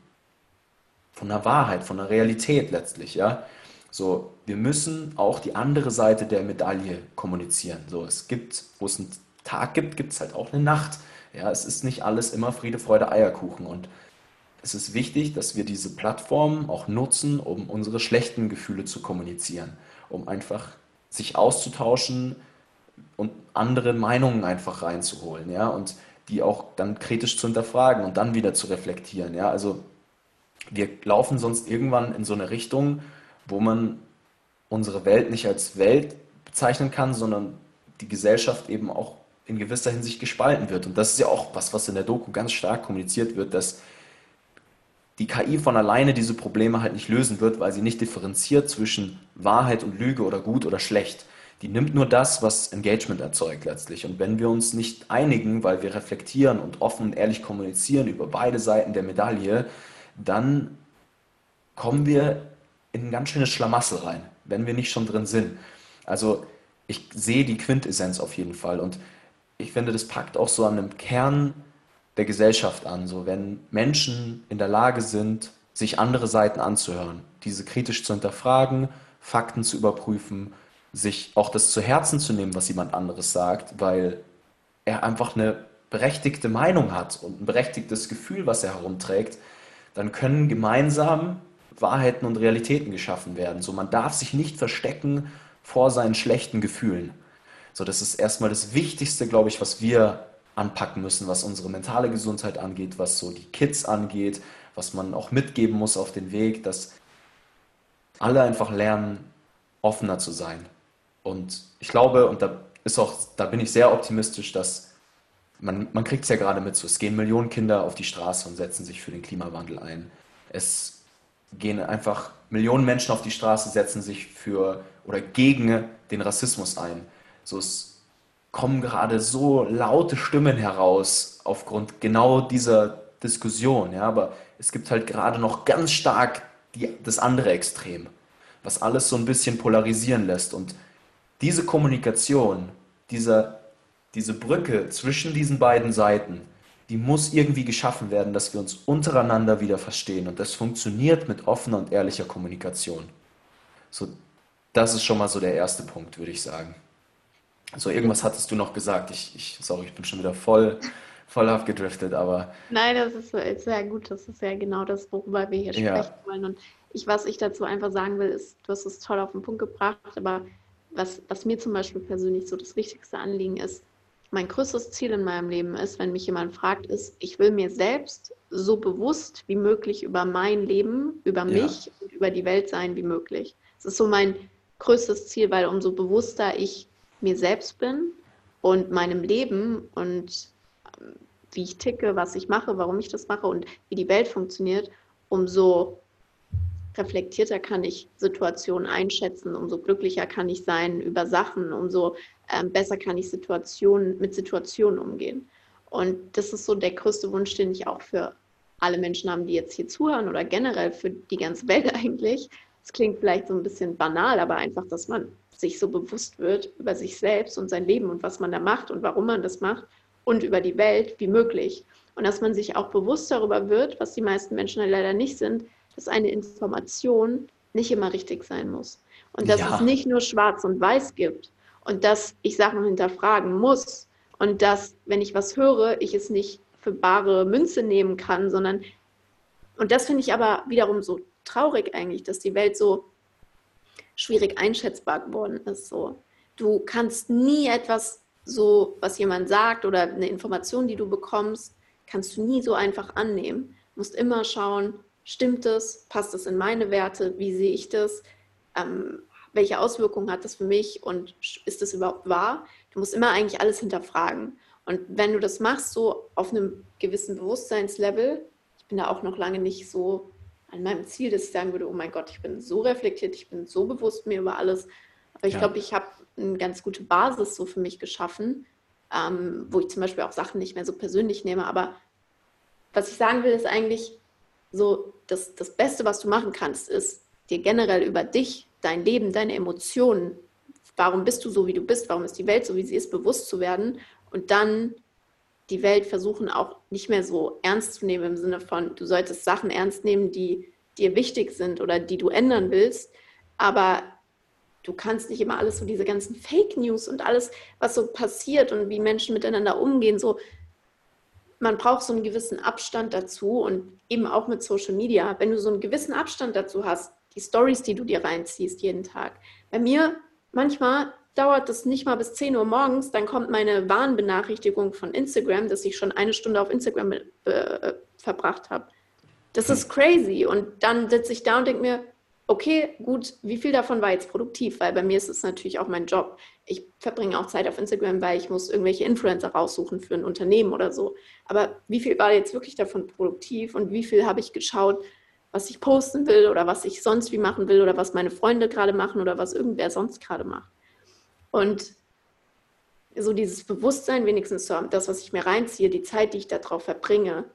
von der Wahrheit, von der Realität letztlich, ja. So, wir müssen auch die andere Seite der Medaille kommunizieren. So, es gibt, wo es einen Tag gibt, gibt es halt auch eine Nacht. Ja, es ist nicht alles immer Friede, Freude, Eierkuchen. Und es ist wichtig, dass wir diese Plattformen auch nutzen, um unsere schlechten Gefühle zu kommunizieren, um einfach sich auszutauschen und andere Meinungen einfach reinzuholen, ja, und die auch dann kritisch zu hinterfragen und dann wieder zu reflektieren, ja. Also wir laufen sonst irgendwann in so eine Richtung, wo man unsere Welt nicht als Welt bezeichnen kann, sondern die Gesellschaft eben auch in gewisser Hinsicht gespalten wird. Und das ist ja auch was, was in der Doku ganz stark kommuniziert wird, dass die KI von alleine diese Probleme halt nicht lösen wird, weil sie nicht differenziert zwischen Wahrheit und Lüge oder gut oder schlecht. die nimmt nur das, was Engagement erzeugt letztlich. Und wenn wir uns nicht einigen, weil wir reflektieren und offen und ehrlich kommunizieren über beide Seiten der Medaille, dann kommen wir in ein ganz schönes Schlamassel rein, wenn wir nicht schon drin sind. Also ich sehe die Quintessenz auf jeden Fall und ich finde, das packt auch so an dem Kern der Gesellschaft an. So, wenn Menschen in der Lage sind, sich andere Seiten anzuhören, diese kritisch zu hinterfragen, Fakten zu überprüfen, sich auch das zu Herzen zu nehmen, was jemand anderes sagt, weil er einfach eine berechtigte Meinung hat und ein berechtigtes Gefühl, was er herumträgt, dann können gemeinsam Wahrheiten und Realitäten geschaffen werden. So, man darf sich nicht verstecken vor seinen schlechten Gefühlen. So, das ist erstmal das Wichtigste, glaube ich, was wir anpacken müssen, was unsere mentale Gesundheit angeht, was so die Kids angeht, was man auch mitgeben muss auf den Weg, dass alle einfach lernen, offener zu sein. Und ich glaube, und da ist auch, da bin ich sehr optimistisch, dass man, man kriegt es ja gerade mit, so, es gehen Millionen Kinder auf die Straße und setzen sich für den Klimawandel ein. Es gehen einfach Millionen Menschen auf die Straße, setzen sich für oder gegen den Rassismus ein. So, es kommen gerade so laute Stimmen heraus aufgrund genau dieser Diskussion. Ja, aber es gibt halt gerade noch ganz stark die, das andere Extrem, was alles so ein bisschen polarisieren lässt. Und diese Kommunikation, dieser, diese Brücke zwischen diesen beiden Seiten, die muss irgendwie geschaffen werden, dass wir uns untereinander wieder verstehen. Und das funktioniert mit offener und ehrlicher Kommunikation. So, das ist schon mal so der erste Punkt, würde ich sagen. So, irgendwas hattest du noch gesagt. Ich, ich sorry, ich bin schon wieder voll, voll abgedriftet, aber. Nein, das ist, ist sehr gut. Das ist ja genau das, worüber wir hier ja. sprechen wollen. Und ich, was ich dazu einfach sagen will, ist, du hast es toll auf den Punkt gebracht, aber was, was mir zum Beispiel persönlich so das wichtigste Anliegen ist, mein größtes Ziel in meinem Leben ist, wenn mich jemand fragt, ist, ich will mir selbst so bewusst wie möglich über mein Leben, über mich ja. und über die Welt sein wie möglich. Das ist so mein größtes Ziel, weil umso bewusster ich mir selbst bin und meinem Leben und ähm, wie ich ticke, was ich mache, warum ich das mache und wie die Welt funktioniert, umso reflektierter kann ich Situationen einschätzen, umso glücklicher kann ich sein über Sachen, umso ähm, besser kann ich Situationen mit Situationen umgehen. Und das ist so der größte Wunsch, den ich auch für alle Menschen habe, die jetzt hier zuhören oder generell für die ganze Welt eigentlich. Es klingt vielleicht so ein bisschen banal, aber einfach, dass man sich so bewusst wird über sich selbst und sein Leben und was man da macht und warum man das macht und über die Welt wie möglich. Und dass man sich auch bewusst darüber wird, was die meisten Menschen leider nicht sind, dass eine Information nicht immer richtig sein muss. Und dass ja. es nicht nur schwarz und weiß gibt und dass ich Sachen hinterfragen muss und dass, wenn ich was höre, ich es nicht für bare Münze nehmen kann, sondern, und das finde ich aber wiederum so traurig eigentlich, dass die Welt so schwierig einschätzbar geworden ist. So. Du kannst nie etwas so, was jemand sagt oder eine Information, die du bekommst, kannst du nie so einfach annehmen. Du musst immer schauen, Stimmt es? Passt es in meine Werte? Wie sehe ich das? Ähm, welche Auswirkungen hat das für mich und ist das überhaupt wahr? Du musst immer eigentlich alles hinterfragen. Und wenn du das machst, so auf einem gewissen Bewusstseinslevel, ich bin da auch noch lange nicht so an meinem Ziel, dass ich sagen würde, oh mein Gott, ich bin so reflektiert, ich bin so bewusst mir über alles. Aber ich ja. glaube, ich habe eine ganz gute Basis so für mich geschaffen, ähm, wo ich zum Beispiel auch Sachen nicht mehr so persönlich nehme. Aber was ich sagen will, ist eigentlich, so das, das Beste, was du machen kannst, ist dir generell über dich, dein Leben, deine Emotionen, warum bist du so, wie du bist, warum ist die Welt so, wie sie ist, bewusst zu werden und dann die Welt versuchen auch nicht mehr so ernst zu nehmen im Sinne von, du solltest Sachen ernst nehmen, die dir wichtig sind oder die du ändern willst, aber du kannst nicht immer alles so diese ganzen Fake News und alles, was so passiert und wie Menschen miteinander umgehen, so man braucht so einen gewissen Abstand dazu und eben auch mit Social Media. Wenn du so einen gewissen Abstand dazu hast, die Stories, die du dir reinziehst jeden Tag. Bei mir manchmal dauert das nicht mal bis 10 Uhr morgens, dann kommt meine Warnbenachrichtigung von Instagram, dass ich schon eine Stunde auf Instagram äh, verbracht habe. Das ist crazy. Und dann sitze ich da und denke mir, okay, gut, wie viel davon war jetzt produktiv? Weil bei mir ist es natürlich auch mein Job. Ich verbringe auch Zeit auf Instagram, weil ich muss irgendwelche Influencer raussuchen für ein Unternehmen oder so. Aber wie viel war jetzt wirklich davon produktiv und wie viel habe ich geschaut, was ich posten will oder was ich sonst wie machen will oder was meine Freunde gerade machen oder was irgendwer sonst gerade macht? Und so dieses Bewusstsein, wenigstens so das, was ich mir reinziehe, die Zeit, die ich darauf verbringe,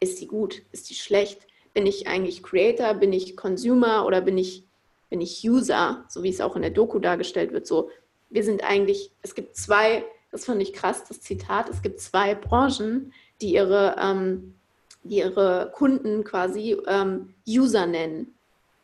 ist die gut, ist die schlecht? Bin ich eigentlich Creator, bin ich Consumer oder bin ich, bin ich User, so wie es auch in der Doku dargestellt wird? So, wir sind eigentlich, es gibt zwei, das fand ich krass, das Zitat, es gibt zwei Branchen, die ihre, ähm, die ihre Kunden quasi ähm, User nennen.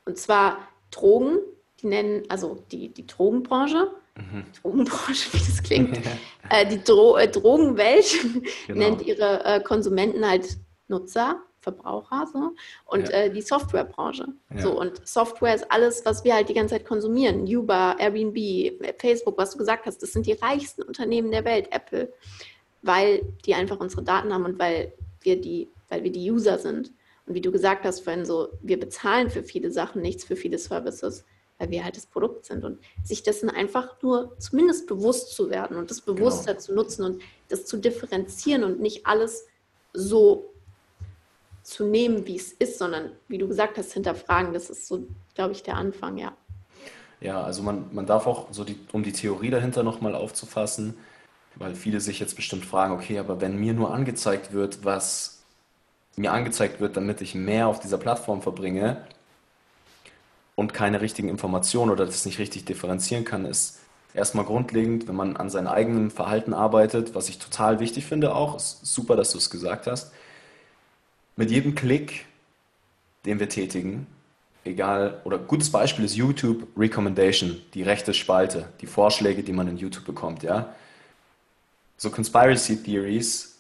Und zwar Drogen, die nennen, also die, die Drogenbranche Mhm. Drogenbranche, wie das klingt. äh, die Dro äh, Drogenwelt genau. nennt ihre äh, Konsumenten halt Nutzer, Verbraucher so und ja. Äh, die Softwarebranche. Ja. So und Software ist alles, was wir halt die ganze Zeit konsumieren. Uber, Airbnb, Facebook, was du gesagt hast, das sind die reichsten Unternehmen der Welt, Apple, weil die einfach unsere Daten haben und weil wir die, weil wir die User sind. Und wie du gesagt hast vorhin so, wir bezahlen für viele Sachen nichts, für viele Services weil wir halt das Produkt sind und sich dessen einfach nur zumindest bewusst zu werden und das bewusster genau. zu nutzen und das zu differenzieren und nicht alles so zu nehmen, wie es ist, sondern wie du gesagt hast, hinterfragen. Das ist so, glaube ich, der Anfang, ja. Ja, also man, man darf auch so die, um die Theorie dahinter nochmal aufzufassen, weil viele sich jetzt bestimmt fragen, okay, aber wenn mir nur angezeigt wird, was mir angezeigt wird, damit ich mehr auf dieser Plattform verbringe, und keine richtigen Informationen oder das nicht richtig differenzieren kann, ist erstmal grundlegend, wenn man an seinem eigenen Verhalten arbeitet, was ich total wichtig finde auch, ist super, dass du es gesagt hast. Mit jedem Klick, den wir tätigen, egal, oder gutes Beispiel ist YouTube Recommendation, die rechte Spalte, die Vorschläge, die man in YouTube bekommt, ja. So Conspiracy Theories,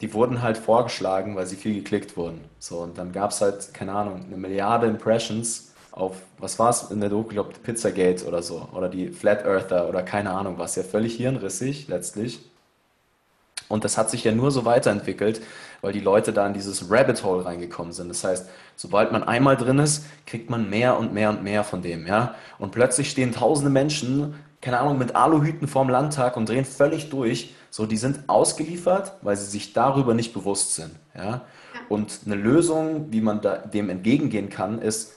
die wurden halt vorgeschlagen, weil sie viel geklickt wurden. So, und dann gab es halt, keine Ahnung, eine Milliarde Impressions auf, was war es in der Doku, ich glaube Pizzagate oder so, oder die Flat Earther oder keine Ahnung was, ja völlig hirnrissig letztlich. Und das hat sich ja nur so weiterentwickelt, weil die Leute da in dieses Rabbit Hole reingekommen sind. Das heißt, sobald man einmal drin ist, kriegt man mehr und mehr und mehr von dem, ja. Und plötzlich stehen tausende Menschen, keine Ahnung, mit Aluhüten vorm Landtag und drehen völlig durch. So, die sind ausgeliefert, weil sie sich darüber nicht bewusst sind, ja. Und eine Lösung, wie man da, dem entgegengehen kann, ist,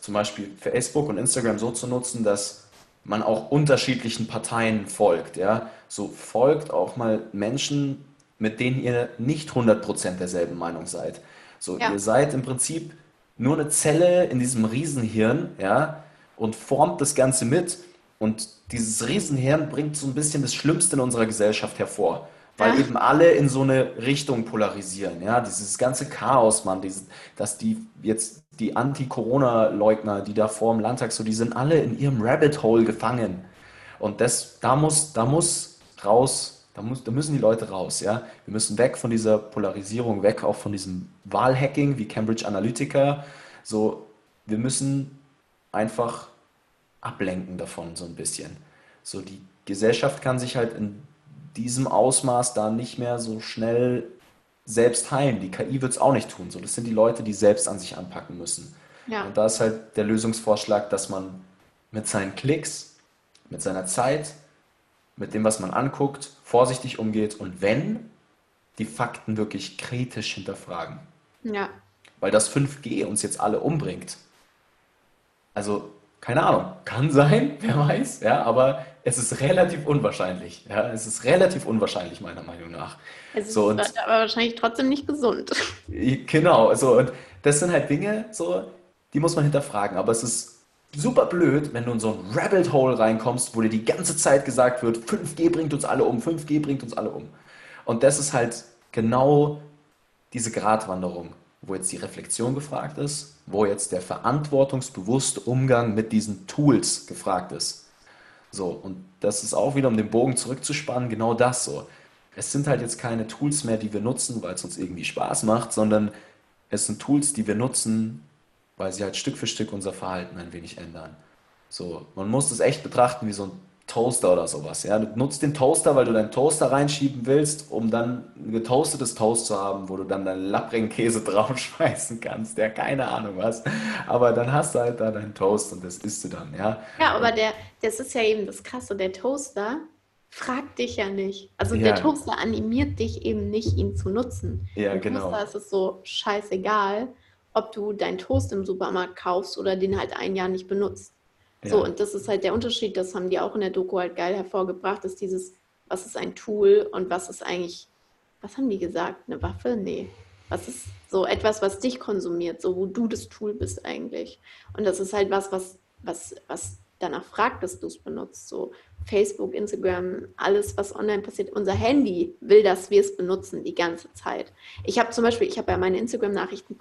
zum Beispiel Facebook und Instagram so zu nutzen, dass man auch unterschiedlichen Parteien folgt. Ja? So folgt auch mal Menschen, mit denen ihr nicht 100% derselben Meinung seid. So, ja. ihr seid im Prinzip nur eine Zelle in diesem Riesenhirn, ja, und formt das Ganze mit. Und dieses Riesenhirn bringt so ein bisschen das Schlimmste in unserer Gesellschaft hervor weil ja. eben alle in so eine Richtung polarisieren. Ja, dieses ganze Chaos, Mann, dieses, dass die jetzt die Anti-Corona-Leugner, die da vor dem Landtag so, die sind alle in ihrem Rabbit Hole gefangen. Und das, da muss, da muss raus, da, muss, da müssen die Leute raus. Ja, wir müssen weg von dieser Polarisierung, weg auch von diesem Wahlhacking wie Cambridge Analytica. So, wir müssen einfach ablenken davon so ein bisschen. So die Gesellschaft kann sich halt in diesem Ausmaß da nicht mehr so schnell selbst heilen. Die KI wird es auch nicht tun. So, das sind die Leute, die selbst an sich anpacken müssen. Ja. Und da ist halt der Lösungsvorschlag, dass man mit seinen Klicks, mit seiner Zeit, mit dem, was man anguckt, vorsichtig umgeht und wenn, die Fakten wirklich kritisch hinterfragen. Ja. Weil das 5G uns jetzt alle umbringt. Also, keine Ahnung, kann sein, wer weiß, ja, aber es ist relativ unwahrscheinlich. Ja, es ist relativ unwahrscheinlich, meiner Meinung nach. Es ist so, und, aber wahrscheinlich trotzdem nicht gesund. Genau, so, und das sind halt Dinge, so, die muss man hinterfragen. Aber es ist super blöd, wenn du in so ein Rabbit Hole reinkommst, wo dir die ganze Zeit gesagt wird, 5G bringt uns alle um, 5G bringt uns alle um. Und das ist halt genau diese Gratwanderung, wo jetzt die Reflexion gefragt ist, wo jetzt der verantwortungsbewusste Umgang mit diesen Tools gefragt ist. So, und das ist auch wieder, um den Bogen zurückzuspannen, genau das so. Es sind halt jetzt keine Tools mehr, die wir nutzen, weil es uns irgendwie Spaß macht, sondern es sind Tools, die wir nutzen, weil sie halt Stück für Stück unser Verhalten ein wenig ändern. So, man muss das echt betrachten wie so ein Toaster oder sowas. Ja? Du nutzt den Toaster, weil du deinen Toaster reinschieben willst, um dann ein getoastetes Toast zu haben, wo du dann deinen Lappringkäse draufschmeißen kannst. Ja, keine Ahnung was. Aber dann hast du halt da deinen Toast und das isst du dann. Ja, ja aber der, das ist ja eben das Krasse. Der Toaster fragt dich ja nicht. Also ja. der Toaster animiert dich eben nicht, ihn zu nutzen. Ja, Im genau. Toaster ist es so scheißegal, ob du deinen Toast im Supermarkt kaufst oder den halt ein Jahr nicht benutzt. Ja. So, und das ist halt der Unterschied, das haben die auch in der Doku halt geil hervorgebracht, ist dieses, was ist ein Tool und was ist eigentlich, was haben die gesagt? Eine Waffe? Nee. Was ist so etwas, was dich konsumiert, so wo du das Tool bist eigentlich? Und das ist halt was, was, was, was danach fragt, dass du es benutzt. So Facebook, Instagram, alles, was online passiert. Unser Handy will, dass wir es benutzen die ganze Zeit. Ich habe zum Beispiel, ich habe ja meine Instagram-Nachrichten,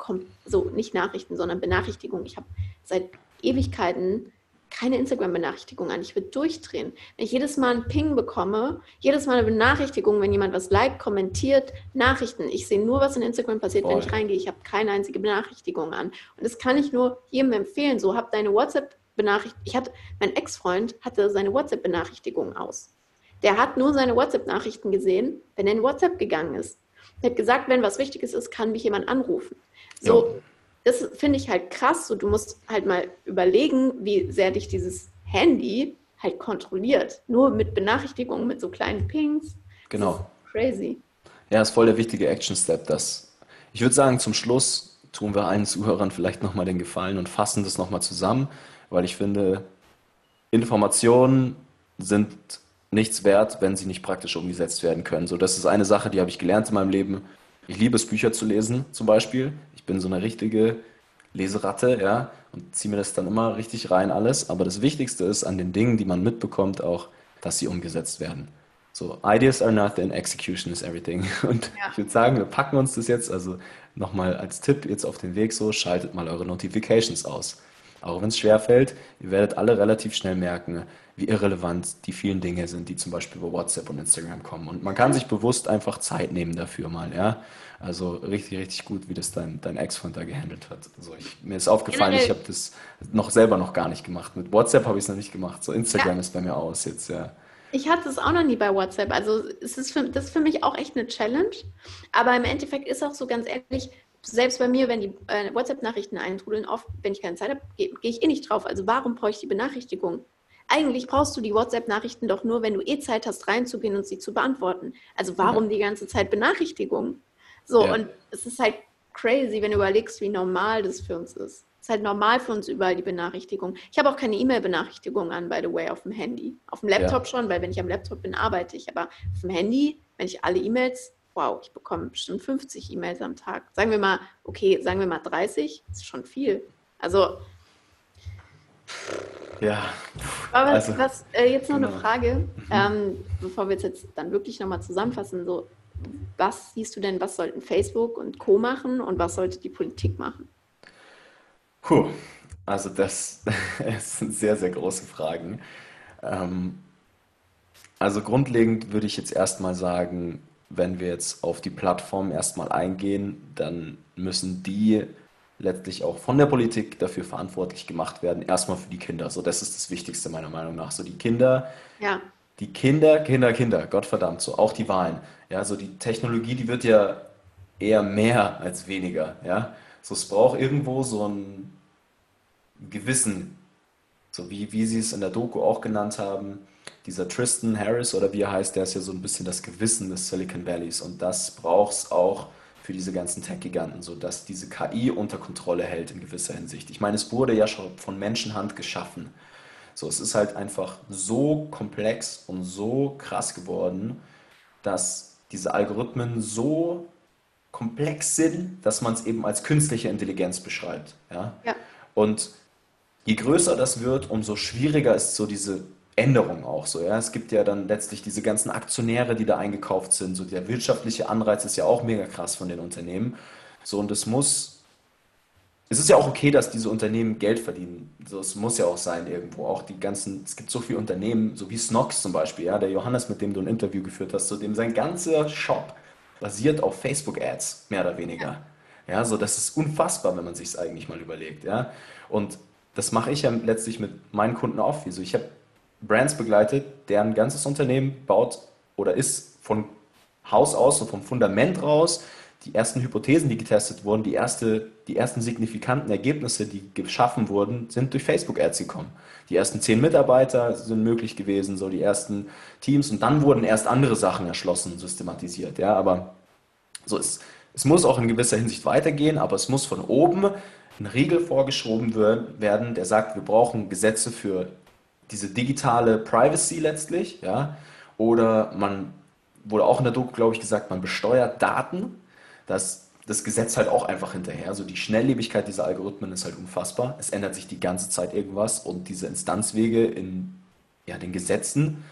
so nicht Nachrichten, sondern Benachrichtigungen. Ich habe seit Ewigkeiten keine Instagram-Benachrichtigung an. Ich würde durchdrehen. Wenn ich jedes Mal einen Ping bekomme, jedes Mal eine Benachrichtigung, wenn jemand was liked, kommentiert, Nachrichten. Ich sehe nur, was in Instagram passiert, Voll. wenn ich reingehe. Ich habe keine einzige Benachrichtigung an. Und das kann ich nur jedem empfehlen. So, hab deine WhatsApp-Benachrichtigung. Ich hatte, mein Ex-Freund hatte seine WhatsApp-Benachrichtigung aus. Der hat nur seine WhatsApp-Nachrichten gesehen, wenn er in WhatsApp gegangen ist. Er hat gesagt, wenn was Wichtiges ist, kann mich jemand anrufen. So, ja das finde ich halt krass. So, du musst halt mal überlegen, wie sehr dich dieses Handy halt kontrolliert. Nur mit Benachrichtigungen, mit so kleinen Pings. Genau. Crazy. Ja, ist voll der wichtige Action-Step. Das. Ich würde sagen, zum Schluss tun wir allen Zuhörern vielleicht nochmal den Gefallen und fassen das nochmal zusammen, weil ich finde, Informationen sind nichts wert, wenn sie nicht praktisch umgesetzt werden können. So, das ist eine Sache, die habe ich gelernt in meinem Leben. Ich liebe es, Bücher zu lesen, zum Beispiel bin so eine richtige Leseratte, ja, und ziehe mir das dann immer richtig rein, alles. Aber das Wichtigste ist an den Dingen, die man mitbekommt, auch, dass sie umgesetzt werden. So, Ideas are nothing, execution is everything. Und ja. ich würde sagen, wir packen uns das jetzt, also nochmal als Tipp jetzt auf den Weg so, schaltet mal eure Notifications aus. Auch wenn es schwerfällt, ihr werdet alle relativ schnell merken, wie irrelevant die vielen Dinge sind, die zum Beispiel über WhatsApp und Instagram kommen. Und man kann sich bewusst einfach Zeit nehmen dafür mal, ja. Also richtig, richtig gut, wie das dein, dein Ex-Freund da gehandelt hat. Also ich, mir ist aufgefallen, ich habe das noch selber noch gar nicht gemacht. Mit WhatsApp habe ich es noch nicht gemacht. So Instagram ja. ist bei mir aus jetzt, ja. Ich hatte es auch noch nie bei WhatsApp. Also es ist für, das ist für mich auch echt eine Challenge. Aber im Endeffekt ist auch so ganz ehrlich, selbst bei mir, wenn die äh, WhatsApp-Nachrichten eintrudeln, oft, wenn ich keine Zeit habe, gehe geh ich eh nicht drauf. Also warum brauche ich die Benachrichtigung? Eigentlich brauchst du die WhatsApp-Nachrichten doch nur, wenn du eh Zeit hast, reinzugehen und sie zu beantworten. Also warum ja. die ganze Zeit Benachrichtigungen? So, ja. und es ist halt crazy, wenn du überlegst, wie normal das für uns ist. Es ist halt normal für uns überall die Benachrichtigung. Ich habe auch keine E-Mail-Benachrichtigung an, by the way, auf dem Handy. Auf dem Laptop ja. schon, weil wenn ich am Laptop bin, arbeite ich. Aber auf dem Handy, wenn ich alle E-Mails wow, ich bekomme bestimmt 50 E-Mails am Tag. Sagen wir mal, okay, sagen wir mal 30, das ist schon viel. Also. Ja. Aber also, was, äh, jetzt noch genau. eine Frage, mhm. ähm, bevor wir es jetzt dann wirklich nochmal zusammenfassen. So, was siehst du denn, was sollten Facebook und Co. machen und was sollte die Politik machen? Puh, also das, das sind sehr, sehr große Fragen. Ähm, also grundlegend würde ich jetzt erstmal sagen, wenn wir jetzt auf die Plattform erstmal eingehen, dann müssen die letztlich auch von der Politik dafür verantwortlich gemacht werden, erstmal für die Kinder. So, das ist das Wichtigste meiner Meinung nach. So, die Kinder, ja. die Kinder, Kinder, Kinder, Gottverdammt, so auch die Wahlen. Ja, so die Technologie, die wird ja eher mehr als weniger. Ja, so es braucht irgendwo so ein Gewissen, so wie, wie sie es in der Doku auch genannt haben dieser Tristan Harris oder wie er heißt, der ist ja so ein bisschen das Gewissen des Silicon Valleys und das braucht es auch für diese ganzen Tech-Giganten, sodass diese KI unter Kontrolle hält in gewisser Hinsicht. Ich meine, es wurde ja schon von Menschenhand geschaffen. So, es ist halt einfach so komplex und so krass geworden, dass diese Algorithmen so komplex sind, dass man es eben als künstliche Intelligenz beschreibt. Ja? ja. Und je größer das wird, umso schwieriger ist so diese Änderung auch so. Ja? Es gibt ja dann letztlich diese ganzen Aktionäre, die da eingekauft sind. So der wirtschaftliche Anreiz ist ja auch mega krass von den Unternehmen. So und es muss, es ist ja auch okay, dass diese Unternehmen Geld verdienen. So, es muss ja auch sein irgendwo. Auch die ganzen, es gibt so viele Unternehmen, so wie Snox zum Beispiel, ja, der Johannes, mit dem du ein Interview geführt hast, so dem sein ganzer Shop basiert auf Facebook-Ads, mehr oder weniger. Ja, so das ist unfassbar, wenn man sich es eigentlich mal überlegt. Ja, und das mache ich ja letztlich mit meinen Kunden auch. Also ich habe Brands begleitet, deren ganzes Unternehmen baut oder ist von Haus aus und vom Fundament raus die ersten Hypothesen, die getestet wurden, die, erste, die ersten signifikanten Ergebnisse, die geschaffen wurden, sind durch Facebook-Ads gekommen. Die ersten zehn Mitarbeiter sind möglich gewesen, so die ersten Teams und dann wurden erst andere Sachen erschlossen, systematisiert. Ja, aber so ist, es muss auch in gewisser Hinsicht weitergehen, aber es muss von oben ein Riegel vorgeschoben werden, der sagt, wir brauchen Gesetze für diese digitale Privacy letztlich, ja, oder man wurde auch in der Doku, glaube ich, gesagt, man besteuert Daten, dass das Gesetz halt auch einfach hinterher. Also die Schnelllebigkeit dieser Algorithmen ist halt unfassbar. Es ändert sich die ganze Zeit irgendwas und diese Instanzwege in ja, den Gesetzen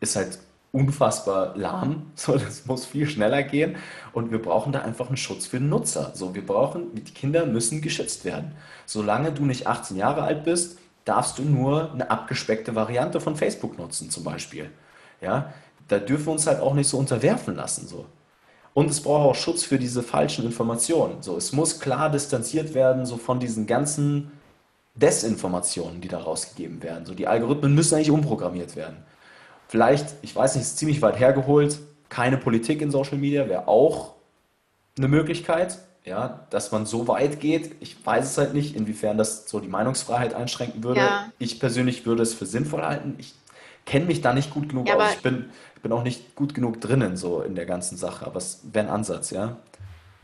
ist halt unfassbar lahm. So, das muss viel schneller gehen und wir brauchen da einfach einen Schutz für den Nutzer. So, wir brauchen, die Kinder müssen geschützt werden. Solange du nicht 18 Jahre alt bist, darfst du nur eine abgespeckte Variante von Facebook nutzen, zum Beispiel. Ja, da dürfen wir uns halt auch nicht so unterwerfen lassen. So. Und es braucht auch Schutz für diese falschen Informationen. So, es muss klar distanziert werden, so von diesen ganzen Desinformationen, die da rausgegeben werden. So, die Algorithmen müssen eigentlich umprogrammiert werden. Vielleicht, ich weiß nicht, ist ziemlich weit hergeholt, keine Politik in Social Media wäre auch eine Möglichkeit, ja, dass man so weit geht. Ich weiß es halt nicht, inwiefern das so die Meinungsfreiheit einschränken würde. Ja. Ich persönlich würde es für sinnvoll halten. Ich kenne mich da nicht gut genug ja, aus. Ich bin, ich bin auch nicht gut genug drinnen so in der ganzen Sache, aber es wäre ein Ansatz, ja.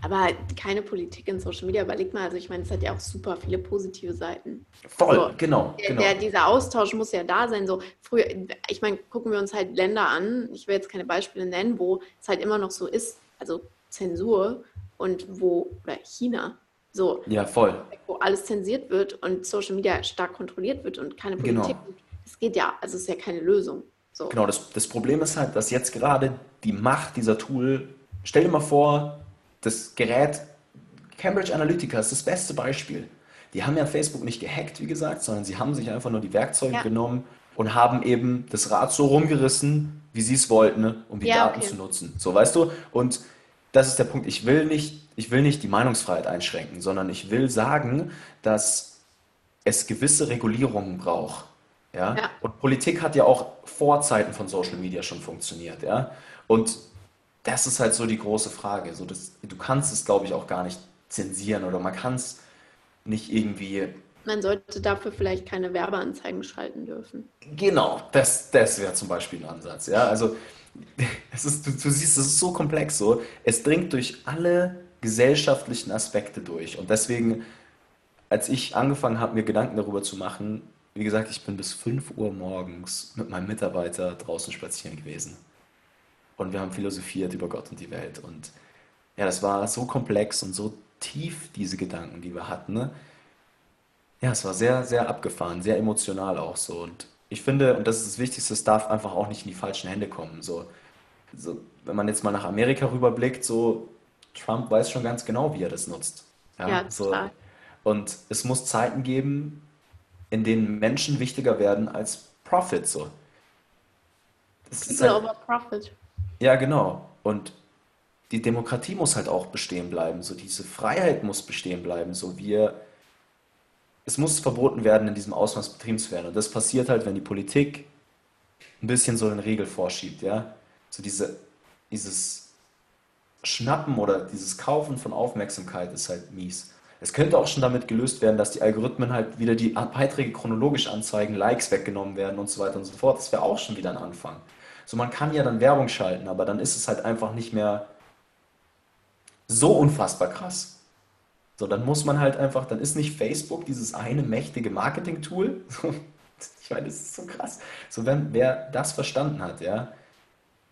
Aber keine Politik in Social Media, überleg mal, also ich meine, es hat ja auch super viele positive Seiten. Voll, so, genau. Der, genau. Der, dieser Austausch muss ja da sein. So früher, ich meine, gucken wir uns halt Länder an, ich will jetzt keine Beispiele nennen, wo es halt immer noch so ist, also Zensur und wo, oder China, so. Ja, voll. Wo alles zensiert wird und Social Media stark kontrolliert wird und keine Politik. Genau. Das geht ja, also es ist ja keine Lösung. So. Genau, das, das Problem ist halt, dass jetzt gerade die Macht dieser Tool, stell dir mal vor, das Gerät Cambridge Analytica ist das beste Beispiel. Die haben ja Facebook nicht gehackt, wie gesagt, sondern sie haben sich einfach nur die Werkzeuge ja. genommen und haben eben das Rad so rumgerissen, wie sie es wollten, ne, um die ja, Daten okay. zu nutzen. So, weißt du? Und das ist der Punkt. Ich will nicht, ich will nicht die Meinungsfreiheit einschränken, sondern ich will sagen, dass es gewisse Regulierungen braucht. Ja? ja? Und Politik hat ja auch vor Zeiten von Social Media schon funktioniert. Ja? Und das ist halt so die große Frage. So, das, du kannst es, glaube ich, auch gar nicht zensieren oder man kann es nicht irgendwie. Man sollte dafür vielleicht keine Werbeanzeigen schalten dürfen. Genau, das, das wäre zum Beispiel ein Ansatz. Ja? Also, es ist, du, du siehst, es ist so komplex so. Es dringt durch alle gesellschaftlichen Aspekte durch. Und deswegen, als ich angefangen habe, mir Gedanken darüber zu machen, wie gesagt, ich bin bis 5 Uhr morgens mit meinem Mitarbeiter draußen spazieren gewesen. Und wir haben philosophiert über Gott und die Welt. Und ja, das war so komplex und so tief, diese Gedanken, die wir hatten. Ne? Ja, es war sehr, sehr abgefahren, sehr emotional auch so. Und ich finde, und das ist das Wichtigste, es darf einfach auch nicht in die falschen Hände kommen. So, so, wenn man jetzt mal nach Amerika rüberblickt, so Trump weiß schon ganz genau, wie er das nutzt. Ja, ja so. Und es muss Zeiten geben, in denen Menschen wichtiger werden als Profit. So. Das People halt, over Profit. Ja, genau. Und die Demokratie muss halt auch bestehen bleiben. So diese Freiheit muss bestehen bleiben. So wir, es muss verboten werden, in diesem Ausmaß betrieben zu werden. Und das passiert halt, wenn die Politik ein bisschen so den Regel vorschiebt, ja. So diese, dieses Schnappen oder dieses Kaufen von Aufmerksamkeit ist halt mies. Es könnte auch schon damit gelöst werden, dass die Algorithmen halt wieder die Beiträge chronologisch anzeigen, Likes weggenommen werden und so weiter und so fort. Das wäre auch schon wieder ein Anfang. So, man kann ja dann Werbung schalten, aber dann ist es halt einfach nicht mehr so unfassbar krass. So, dann muss man halt einfach, dann ist nicht Facebook dieses eine mächtige Marketing-Tool. ich meine, das ist so krass. So, wenn, wer das verstanden hat, ja,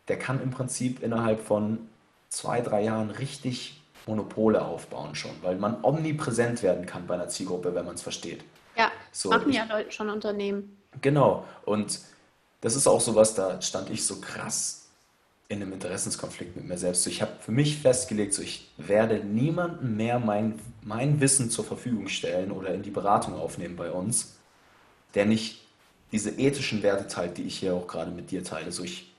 der kann im Prinzip innerhalb von zwei, drei Jahren richtig Monopole aufbauen schon, weil man omnipräsent werden kann bei einer Zielgruppe, wenn man es versteht. Ja, so, machen ja Leute schon Unternehmen. Genau. Und das ist auch so was, da stand ich so krass in einem Interessenskonflikt mit mir selbst. So, ich habe für mich festgelegt, so, ich werde niemandem mehr mein, mein Wissen zur Verfügung stellen oder in die Beratung aufnehmen bei uns, der nicht diese ethischen Werte teilt, die ich hier auch gerade mit dir teile. So, ich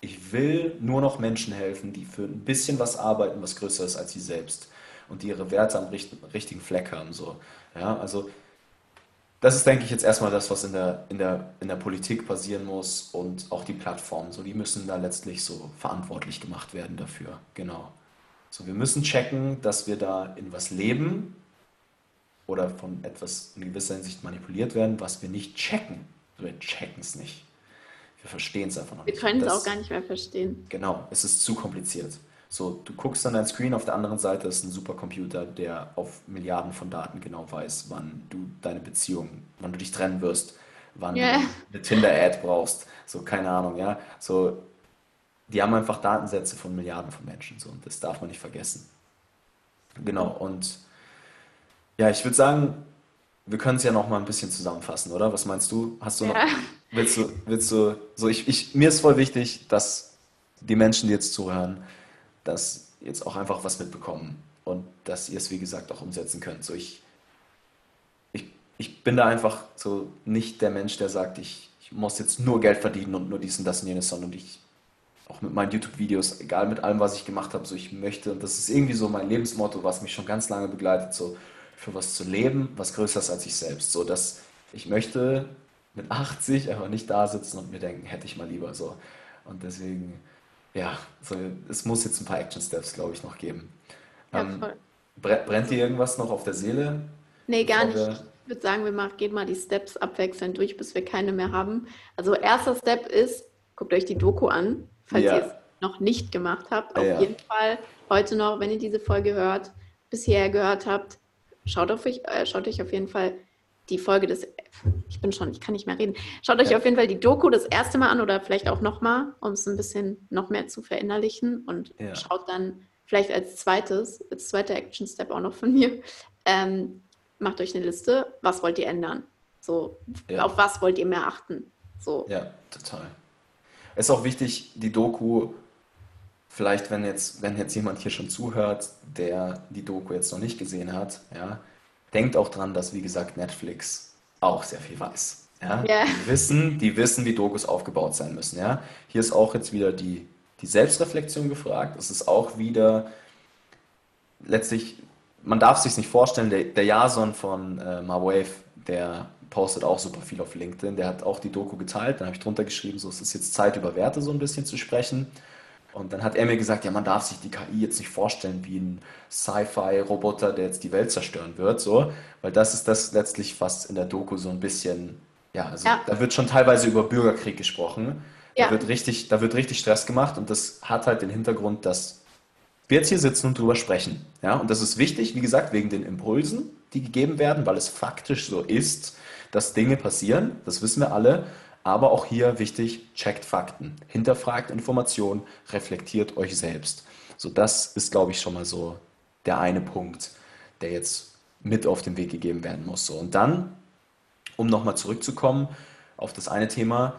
ich will nur noch Menschen helfen, die für ein bisschen was arbeiten, was größer ist als sie selbst und die ihre Werte am richtigen Fleck haben. So. Ja, also das ist, denke ich, jetzt erstmal das, was in der, in, der, in der Politik passieren muss und auch die Plattformen. So, die müssen da letztlich so verantwortlich gemacht werden dafür. Genau. So, wir müssen checken, dass wir da in was leben oder von etwas in gewisser Hinsicht manipuliert werden, was wir nicht checken. Wir checken es nicht. Wir verstehen es einfach noch wir nicht. Wir können es auch gar nicht mehr verstehen. Genau, es ist zu kompliziert. So, du guckst an dein Screen, auf der anderen Seite ist ein Supercomputer, der auf Milliarden von Daten genau weiß, wann du deine Beziehung, wann du dich trennen wirst, wann Ja. du eine Tinder-Ad brauchst, so keine Ahnung, ja. So, die haben einfach Datensätze von Milliarden von Menschen, so, und das darf man nicht vergessen. Genau, und ja, ich würde sagen, wir können es ja noch mal ein bisschen zusammenfassen, oder? Was meinst du? Hast du noch, Ja. willst du, willst du, so ich, ich, mir ist voll wichtig, dass die Menschen, die jetzt zuhören, dass jetzt auch einfach was mitbekommen und dass ihr es, wie gesagt, auch umsetzen könnt. So ich, ich, ich bin da einfach so nicht der Mensch, der sagt, ich, ich muss jetzt nur Geld verdienen und nur dies und das und jenes, sondern ich, auch mit meinen YouTube-Videos, egal mit allem, was ich gemacht habe, so ich möchte, und das ist irgendwie so mein Lebensmotto, was mich schon ganz lange begleitet, so für was zu leben, was größer ist als ich selbst. So dass ich möchte mit 80 einfach nicht da sitzen und mir denken, hätte ich mal lieber so. Und deswegen, ja, so, es muss jetzt ein paar Action-Steps, glaube ich, noch geben. Ja, Ähm, voll. bre- brennt dir irgendwas noch auf der Seele, Nee, gar nicht. Ich würde sagen, wir machen, gehen mal die Steps abwechselnd durch, bis wir keine mehr haben. Also erster Step ist, guckt euch die Doku an, falls ihr es Ja, noch nicht gemacht habt. Auf ja, jeden Fall heute noch, wenn ihr diese Folge hört, bis hierher gehört habt, schaut, auf euch, äh, schaut euch auf jeden Fall die Folge des, ich bin schon, ich kann nicht mehr reden, schaut euch ja, auf jeden Fall die Doku das erste Mal an oder vielleicht auch nochmal, um es ein bisschen noch mehr zu verinnerlichen und ja, schaut dann vielleicht als zweites, als zweiter Action Step auch noch von mir, ähm, macht euch eine Liste, was wollt ihr ändern? So, ja, auf was wollt ihr mehr achten? So, ja, total. Es ist auch wichtig, die Doku, vielleicht wenn jetzt, wenn jetzt jemand hier schon zuhört, der die Doku jetzt noch nicht gesehen hat, ja, denkt auch dran, dass, wie gesagt, Netflix auch sehr viel weiß. Ja, ja, die wissen, die wissen, wie Dokus aufgebaut sein müssen. Ja, hier ist auch jetzt wieder die, die Selbstreflexion gefragt. Es ist auch wieder letztlich, man darf sich nicht vorstellen, der, der Jason von äh, Marwave, der postet auch super viel auf LinkedIn, der hat auch die Doku geteilt, dann habe ich drunter geschrieben, so es ist jetzt Zeit über Werte so ein bisschen zu sprechen. Und dann hat er mir gesagt, ja, man darf sich die KI jetzt nicht vorstellen wie ein Sci-Fi-Roboter, der jetzt die Welt zerstören wird, so, weil das ist das letztlich, was in der Doku so ein bisschen, ja, also ja, da wird schon teilweise über Bürgerkrieg gesprochen, da ja, wird richtig, da wird richtig Stress gemacht und das hat halt den Hintergrund, dass wir jetzt hier sitzen und drüber sprechen. Ja, und das ist wichtig, wie gesagt, wegen den Impulsen, die gegeben werden, weil es faktisch so ist, dass Dinge passieren. Das wissen wir alle. Aber auch hier wichtig, checkt Fakten, hinterfragt Informationen, reflektiert euch selbst. So, das ist, glaube ich, schon mal so der eine Punkt, der jetzt mit auf den Weg gegeben werden muss. So, und dann, um nochmal zurückzukommen auf das eine Thema,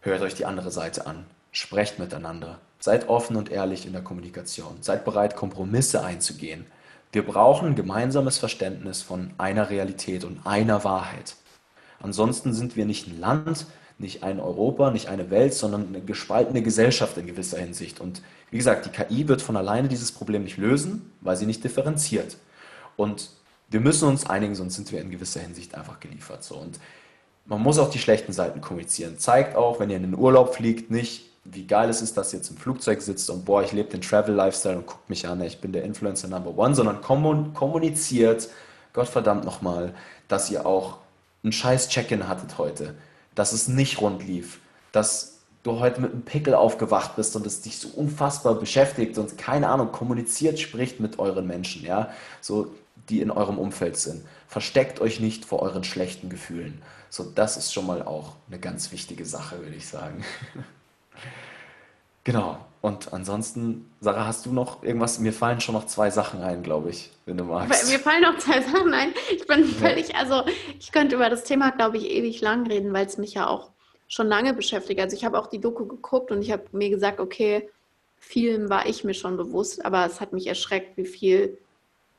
hört euch die andere Seite an. Sprecht miteinander. Seid offen und ehrlich in der Kommunikation. Seid bereit, Kompromisse einzugehen. Wir brauchen ein gemeinsames Verständnis von einer Realität und einer Wahrheit. Ansonsten sind wir nicht ein Land, nicht ein Europa, nicht eine Welt, sondern eine gespaltene Gesellschaft in gewisser Hinsicht. Und wie gesagt, die KI wird von alleine dieses Problem nicht lösen, weil sie nicht differenziert. Und wir müssen uns einigen, sonst sind wir in gewisser Hinsicht einfach geliefert. So. Und man muss auch die schlechten Seiten kommunizieren. Zeigt auch, wenn ihr in den Urlaub fliegt, nicht, wie geil es ist, dass ihr jetzt im Flugzeug sitzt und boah, ich lebe den Travel-Lifestyle und guckt mich an, ich bin der Influencer Number One, sondern kommun kommuniziert, Gottverdammt nochmal, dass ihr auch ein scheiß Check-in hattet heute, dass es nicht rund lief, dass du heute mit einem Pickel aufgewacht bist und es dich so unfassbar beschäftigt und keine Ahnung, kommuniziert, spricht mit euren Menschen, ja, so die in eurem Umfeld sind. Versteckt euch nicht vor euren schlechten Gefühlen. So, das ist schon mal auch eine ganz wichtige Sache, würde ich sagen. Genau. Und ansonsten, Sarah, hast du noch irgendwas? Mir fallen schon noch zwei Sachen ein, glaube ich, wenn du Mir magst. fallen noch zwei Sachen ein. Ich bin Ja. völlig, also ich könnte über das Thema, glaube ich, ewig lang reden, weil es mich ja auch schon lange beschäftigt. Also ich habe auch die Doku geguckt und ich habe mir gesagt, okay, vielen war ich mir schon bewusst, aber es hat mich erschreckt, wie viel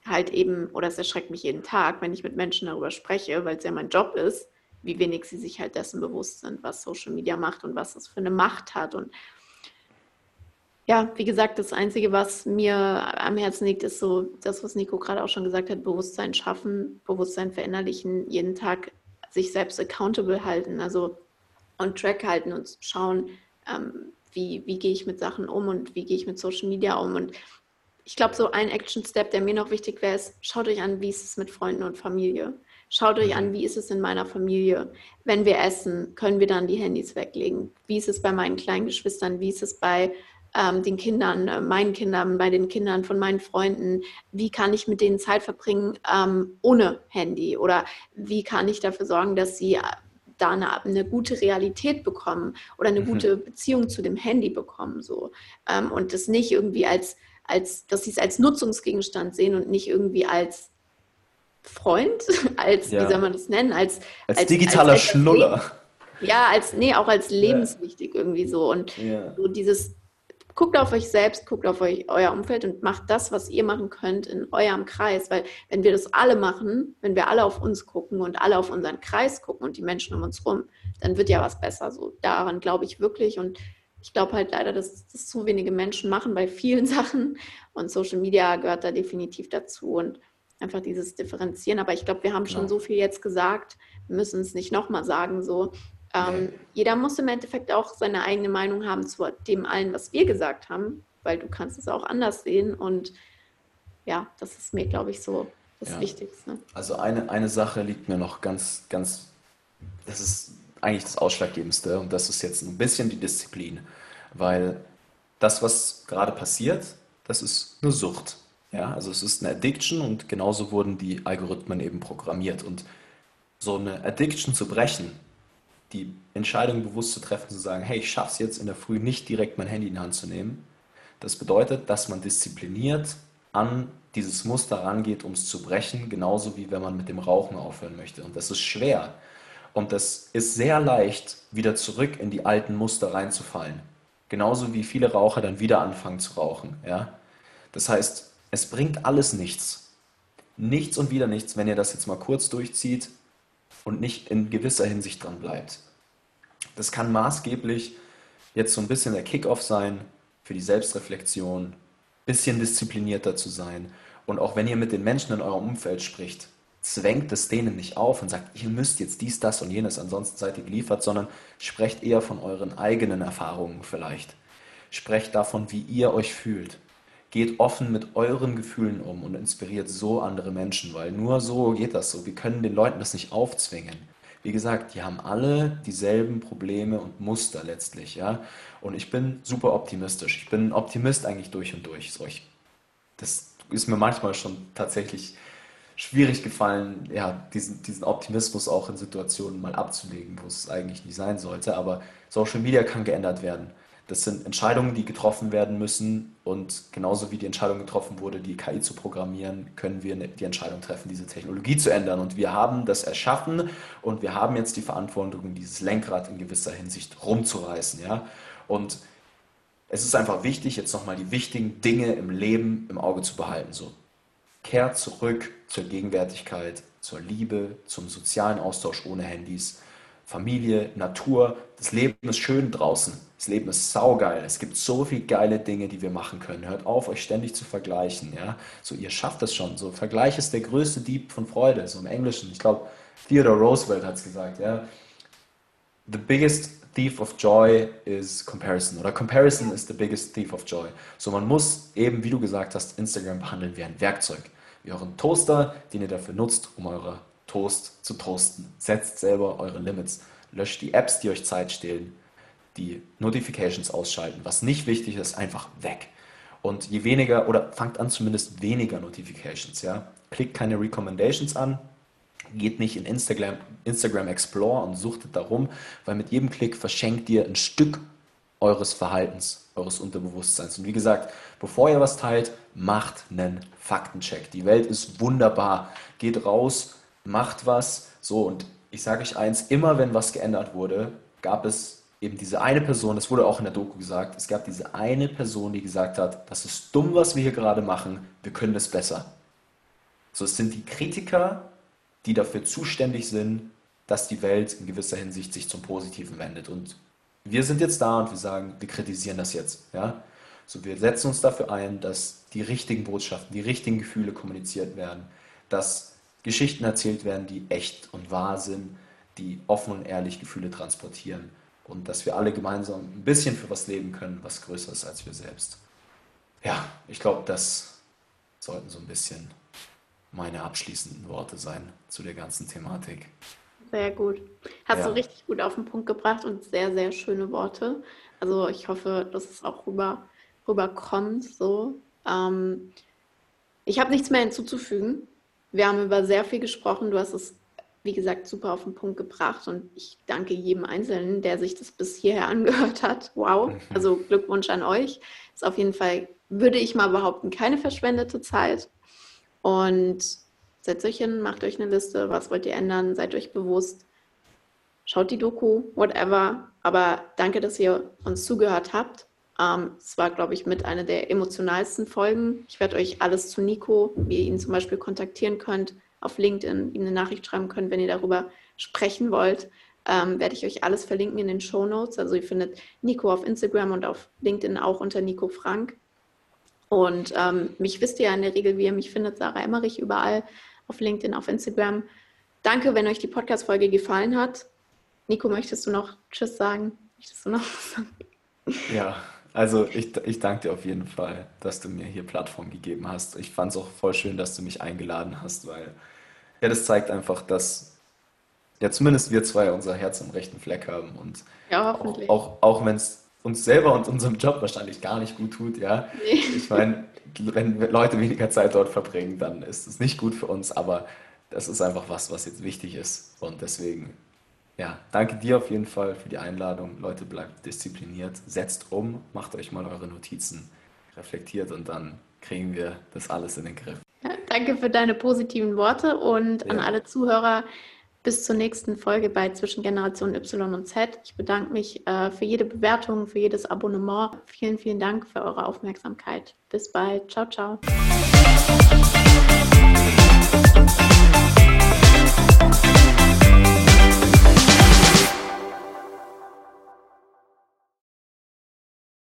halt eben, oder es erschreckt mich jeden Tag, wenn ich mit Menschen darüber spreche, weil es ja mein Job ist, wie wenig sie sich halt dessen bewusst sind, was Social Media macht und was es für eine Macht hat. Und ja, wie gesagt, das Einzige, was mir am Herzen liegt, ist so das, was Nico gerade auch schon gesagt hat, Bewusstsein schaffen, Bewusstsein verinnerlichen, jeden Tag sich selbst accountable halten, also on track halten und schauen, ähm, wie, wie gehe ich mit Sachen um und wie gehe ich mit Social Media um. Und ich glaube, so ein Action-Step, der mir noch wichtig wäre, ist, schaut euch an, wie ist es mit Freunden und Familie. Schaut euch an, Mhm. wie ist es in meiner Familie. Wenn wir essen, können wir dann die Handys weglegen. Wie ist es bei meinen kleinen Geschwistern? Wie ist es bei ähm, den Kindern, äh, meinen Kindern, bei den Kindern von meinen Freunden, wie kann ich mit denen Zeit verbringen ähm, ohne Handy oder wie kann ich dafür sorgen, dass sie äh, da eine, eine, gute Realität bekommen oder eine mhm. gute Beziehung zu dem Handy bekommen so ähm, und das nicht irgendwie als als dass sie es als Nutzungsgegenstand sehen und nicht irgendwie als Freund, als ja. wie soll man das nennen, als als, als digitaler als Schnuller. Ja, als nee, auch als lebenswichtig ja. irgendwie so und ja. so dieses guckt auf euch selbst, guckt auf euch, euer Umfeld und macht das, was ihr machen könnt in eurem Kreis. Weil wenn wir das alle machen, wenn wir alle auf uns gucken und alle auf unseren Kreis gucken und die Menschen um uns rum, dann wird ja was besser. So daran glaube ich wirklich und ich glaube halt leider, dass das zu wenige Menschen machen bei vielen Sachen und Social Media gehört da definitiv dazu und einfach dieses Differenzieren. Aber ich glaube, wir haben schon ja. so viel jetzt gesagt, wir müssen es nicht nochmal sagen. So, ähm. Jeder muss im Endeffekt auch seine eigene Meinung haben zu dem allen, was wir gesagt haben, weil du kannst es auch anders sehen und ja, das ist mir, glaube ich, so das ja. Wichtigste. Also eine, eine Sache liegt mir noch ganz, ganz, das ist eigentlich das Ausschlaggebendste und das ist jetzt ein bisschen die Disziplin, weil das, was gerade passiert, das ist eine Sucht. Ja, also es ist eine Addiction und genauso wurden die Algorithmen eben programmiert. Und so eine Addiction zu brechen, die Entscheidung bewusst zu treffen, zu sagen, hey, ich schaffe es jetzt in der Früh nicht direkt mein Handy in die Hand zu nehmen. Das bedeutet, dass man diszipliniert an dieses Muster rangeht, um es zu brechen, genauso wie wenn man mit dem Rauchen aufhören möchte. Und das ist schwer. Und das ist sehr leicht, wieder zurück in die alten Muster reinzufallen. Genauso wie viele Raucher dann wieder anfangen zu rauchen. Ja? Das heißt, es bringt alles nichts. Nichts und wieder nichts, wenn ihr das jetzt mal kurz durchzieht und nicht in gewisser Hinsicht dran bleibt. Das kann maßgeblich jetzt so ein bisschen der Kickoff sein für die Selbstreflexion, bisschen disziplinierter zu sein. Und auch wenn ihr mit den Menschen in eurem Umfeld spricht, zwängt es denen nicht auf und sagt, ihr müsst jetzt dies, das und jenes, ansonsten seid ihr geliefert, sondern sprecht eher von euren eigenen Erfahrungen vielleicht. Sprecht davon, wie ihr euch fühlt. Geht offen mit euren Gefühlen um und inspiriert so andere Menschen, weil nur so geht das so. Wir können den Leuten das nicht aufzwingen. Wie gesagt, die haben alle dieselben Probleme und Muster letztlich, ja. Und ich bin super optimistisch. Ich bin Optimist eigentlich durch und durch. So, ich, das ist mir manchmal schon tatsächlich schwierig gefallen, ja, diesen, diesen Optimismus auch in Situationen mal abzulegen, wo es eigentlich nicht sein sollte. Aber Social Media kann geändert werden. Das sind Entscheidungen, die getroffen werden müssen und genauso wie die Entscheidung getroffen wurde, die KI zu programmieren, können wir die Entscheidung treffen, diese Technologie zu ändern. Und wir haben das erschaffen und wir haben jetzt die Verantwortung, dieses Lenkrad in gewisser Hinsicht rumzureißen. Ja? Und es ist einfach wichtig, jetzt nochmal die wichtigen Dinge im Leben im Auge zu behalten. So, kehrt zurück zur Gegenwärtigkeit, zur Liebe, zum sozialen Austausch ohne Handys Familie, Natur. Das Leben ist schön draußen. Das Leben ist saugeil. Es gibt so viele geile Dinge, die wir machen können. Hört auf, euch ständig zu vergleichen. Ja? So, ihr schafft es schon. So, Vergleich ist der größte Dieb von Freude, so im Englischen. Ich glaube, Theodore Roosevelt hat es gesagt. Ja? The biggest thief of joy is comparison. Oder comparison is the biggest thief of joy. So, man muss eben, wie du gesagt hast, Instagram behandeln wie ein Werkzeug. Wie euren Toaster, den ihr dafür nutzt, um eure Toast zu toasten. Setzt selber eure Limits. Löscht die Apps, die euch Zeit stehlen. Die Notifications ausschalten. Was nicht wichtig ist, einfach weg. Und je weniger, oder fangt an zumindest weniger Notifications, ja. Klickt keine Recommendations an, geht nicht in Instagram, Instagram Explore und suchtet darum, weil mit jedem Klick verschenkt ihr ein Stück eures Verhaltens, eures Unterbewusstseins. Und wie gesagt, bevor ihr was teilt, macht einen Faktencheck. Die Welt ist wunderbar. Geht raus, macht was. So, und ich sage euch eins, immer wenn was geändert wurde, gab es eben diese eine Person, das wurde auch in der Doku gesagt, es gab diese eine Person, die gesagt hat, das ist dumm, was wir hier gerade machen, wir können es besser. So, es sind die Kritiker, die dafür zuständig sind, dass die Welt in gewisser Hinsicht sich zum Positiven wendet. Und wir sind jetzt da und wir sagen, wir kritisieren das jetzt. Ja? So, wir setzen uns dafür ein, dass die richtigen Botschaften, die richtigen Gefühle kommuniziert werden, dass Geschichten erzählt werden, die echt und wahr sind, die offen und ehrlich Gefühle transportieren und dass wir alle gemeinsam ein bisschen für was leben können, was größer ist als wir selbst. Ja, ich glaube, das sollten so ein bisschen meine abschließenden Worte sein zu der ganzen Thematik. Sehr gut. Hast ja. du richtig gut auf den Punkt gebracht und sehr, sehr schöne Worte. Also ich hoffe, das ist auch rüber rüberkommt. So. Ähm, ich habe nichts mehr hinzuzufügen. Wir haben über sehr viel gesprochen. Du hast es, wie gesagt, super auf den Punkt gebracht und ich danke jedem Einzelnen, der sich das bis hierher angehört hat. Wow. Also Glückwunsch an euch. Ist auf jeden Fall, würde ich mal behaupten, keine verschwendete Zeit. Und setzt euch hin, macht euch eine Liste, was wollt ihr ändern, seid euch bewusst, schaut die Doku, whatever. Aber danke, dass ihr uns zugehört habt. Ähm, es war, glaube ich, mit einer der emotionalsten Folgen. Ich werde euch alles zu Nico, wie ihr ihn zum Beispiel kontaktieren könnt, auf LinkedIn ihm eine Nachricht schreiben könnt, wenn ihr darüber sprechen wollt. Ähm, werde ich euch alles verlinken in den Show Notes. Also ihr findet Nico auf Instagram und auf LinkedIn auch unter Nico Frank. Und ähm, mich wisst ihr ja in der Regel, wie ihr mich findet, Sarah Emmerich überall auf LinkedIn, auf Instagram. Danke, wenn euch die Podcast-Folge gefallen hat. Nico, möchtest du noch Tschüss sagen? Möchtest du noch was sagen? Ja, also ich, ich danke dir auf jeden Fall, dass du mir hier Plattform gegeben hast. Ich fand es auch voll schön, dass du mich eingeladen hast, weil ja, das zeigt einfach, dass ja zumindest wir zwei unser Herz am rechten Fleck haben und ja, auch, auch, auch wenn es uns selber und unserem Job wahrscheinlich gar nicht gut tut, ja. Nee. Ich meine, wenn Leute weniger Zeit dort verbringen, dann ist es nicht gut für uns, aber das ist einfach was, was jetzt wichtig ist. Und deswegen, ja, danke dir auf jeden Fall für die Einladung. Leute, bleibt diszipliniert, setzt um, macht euch mal eure Notizen, reflektiert und dann kriegen wir das alles in den Griff. Ja, danke für deine positiven Worte und ja. an alle Zuhörer bis zur nächsten Folge bei Zwischen Generation Y und Z. Ich bedanke mich äh, für jede Bewertung, für jedes Abonnement. Vielen, vielen Dank für eure Aufmerksamkeit. Bis bald. Ciao, ciao.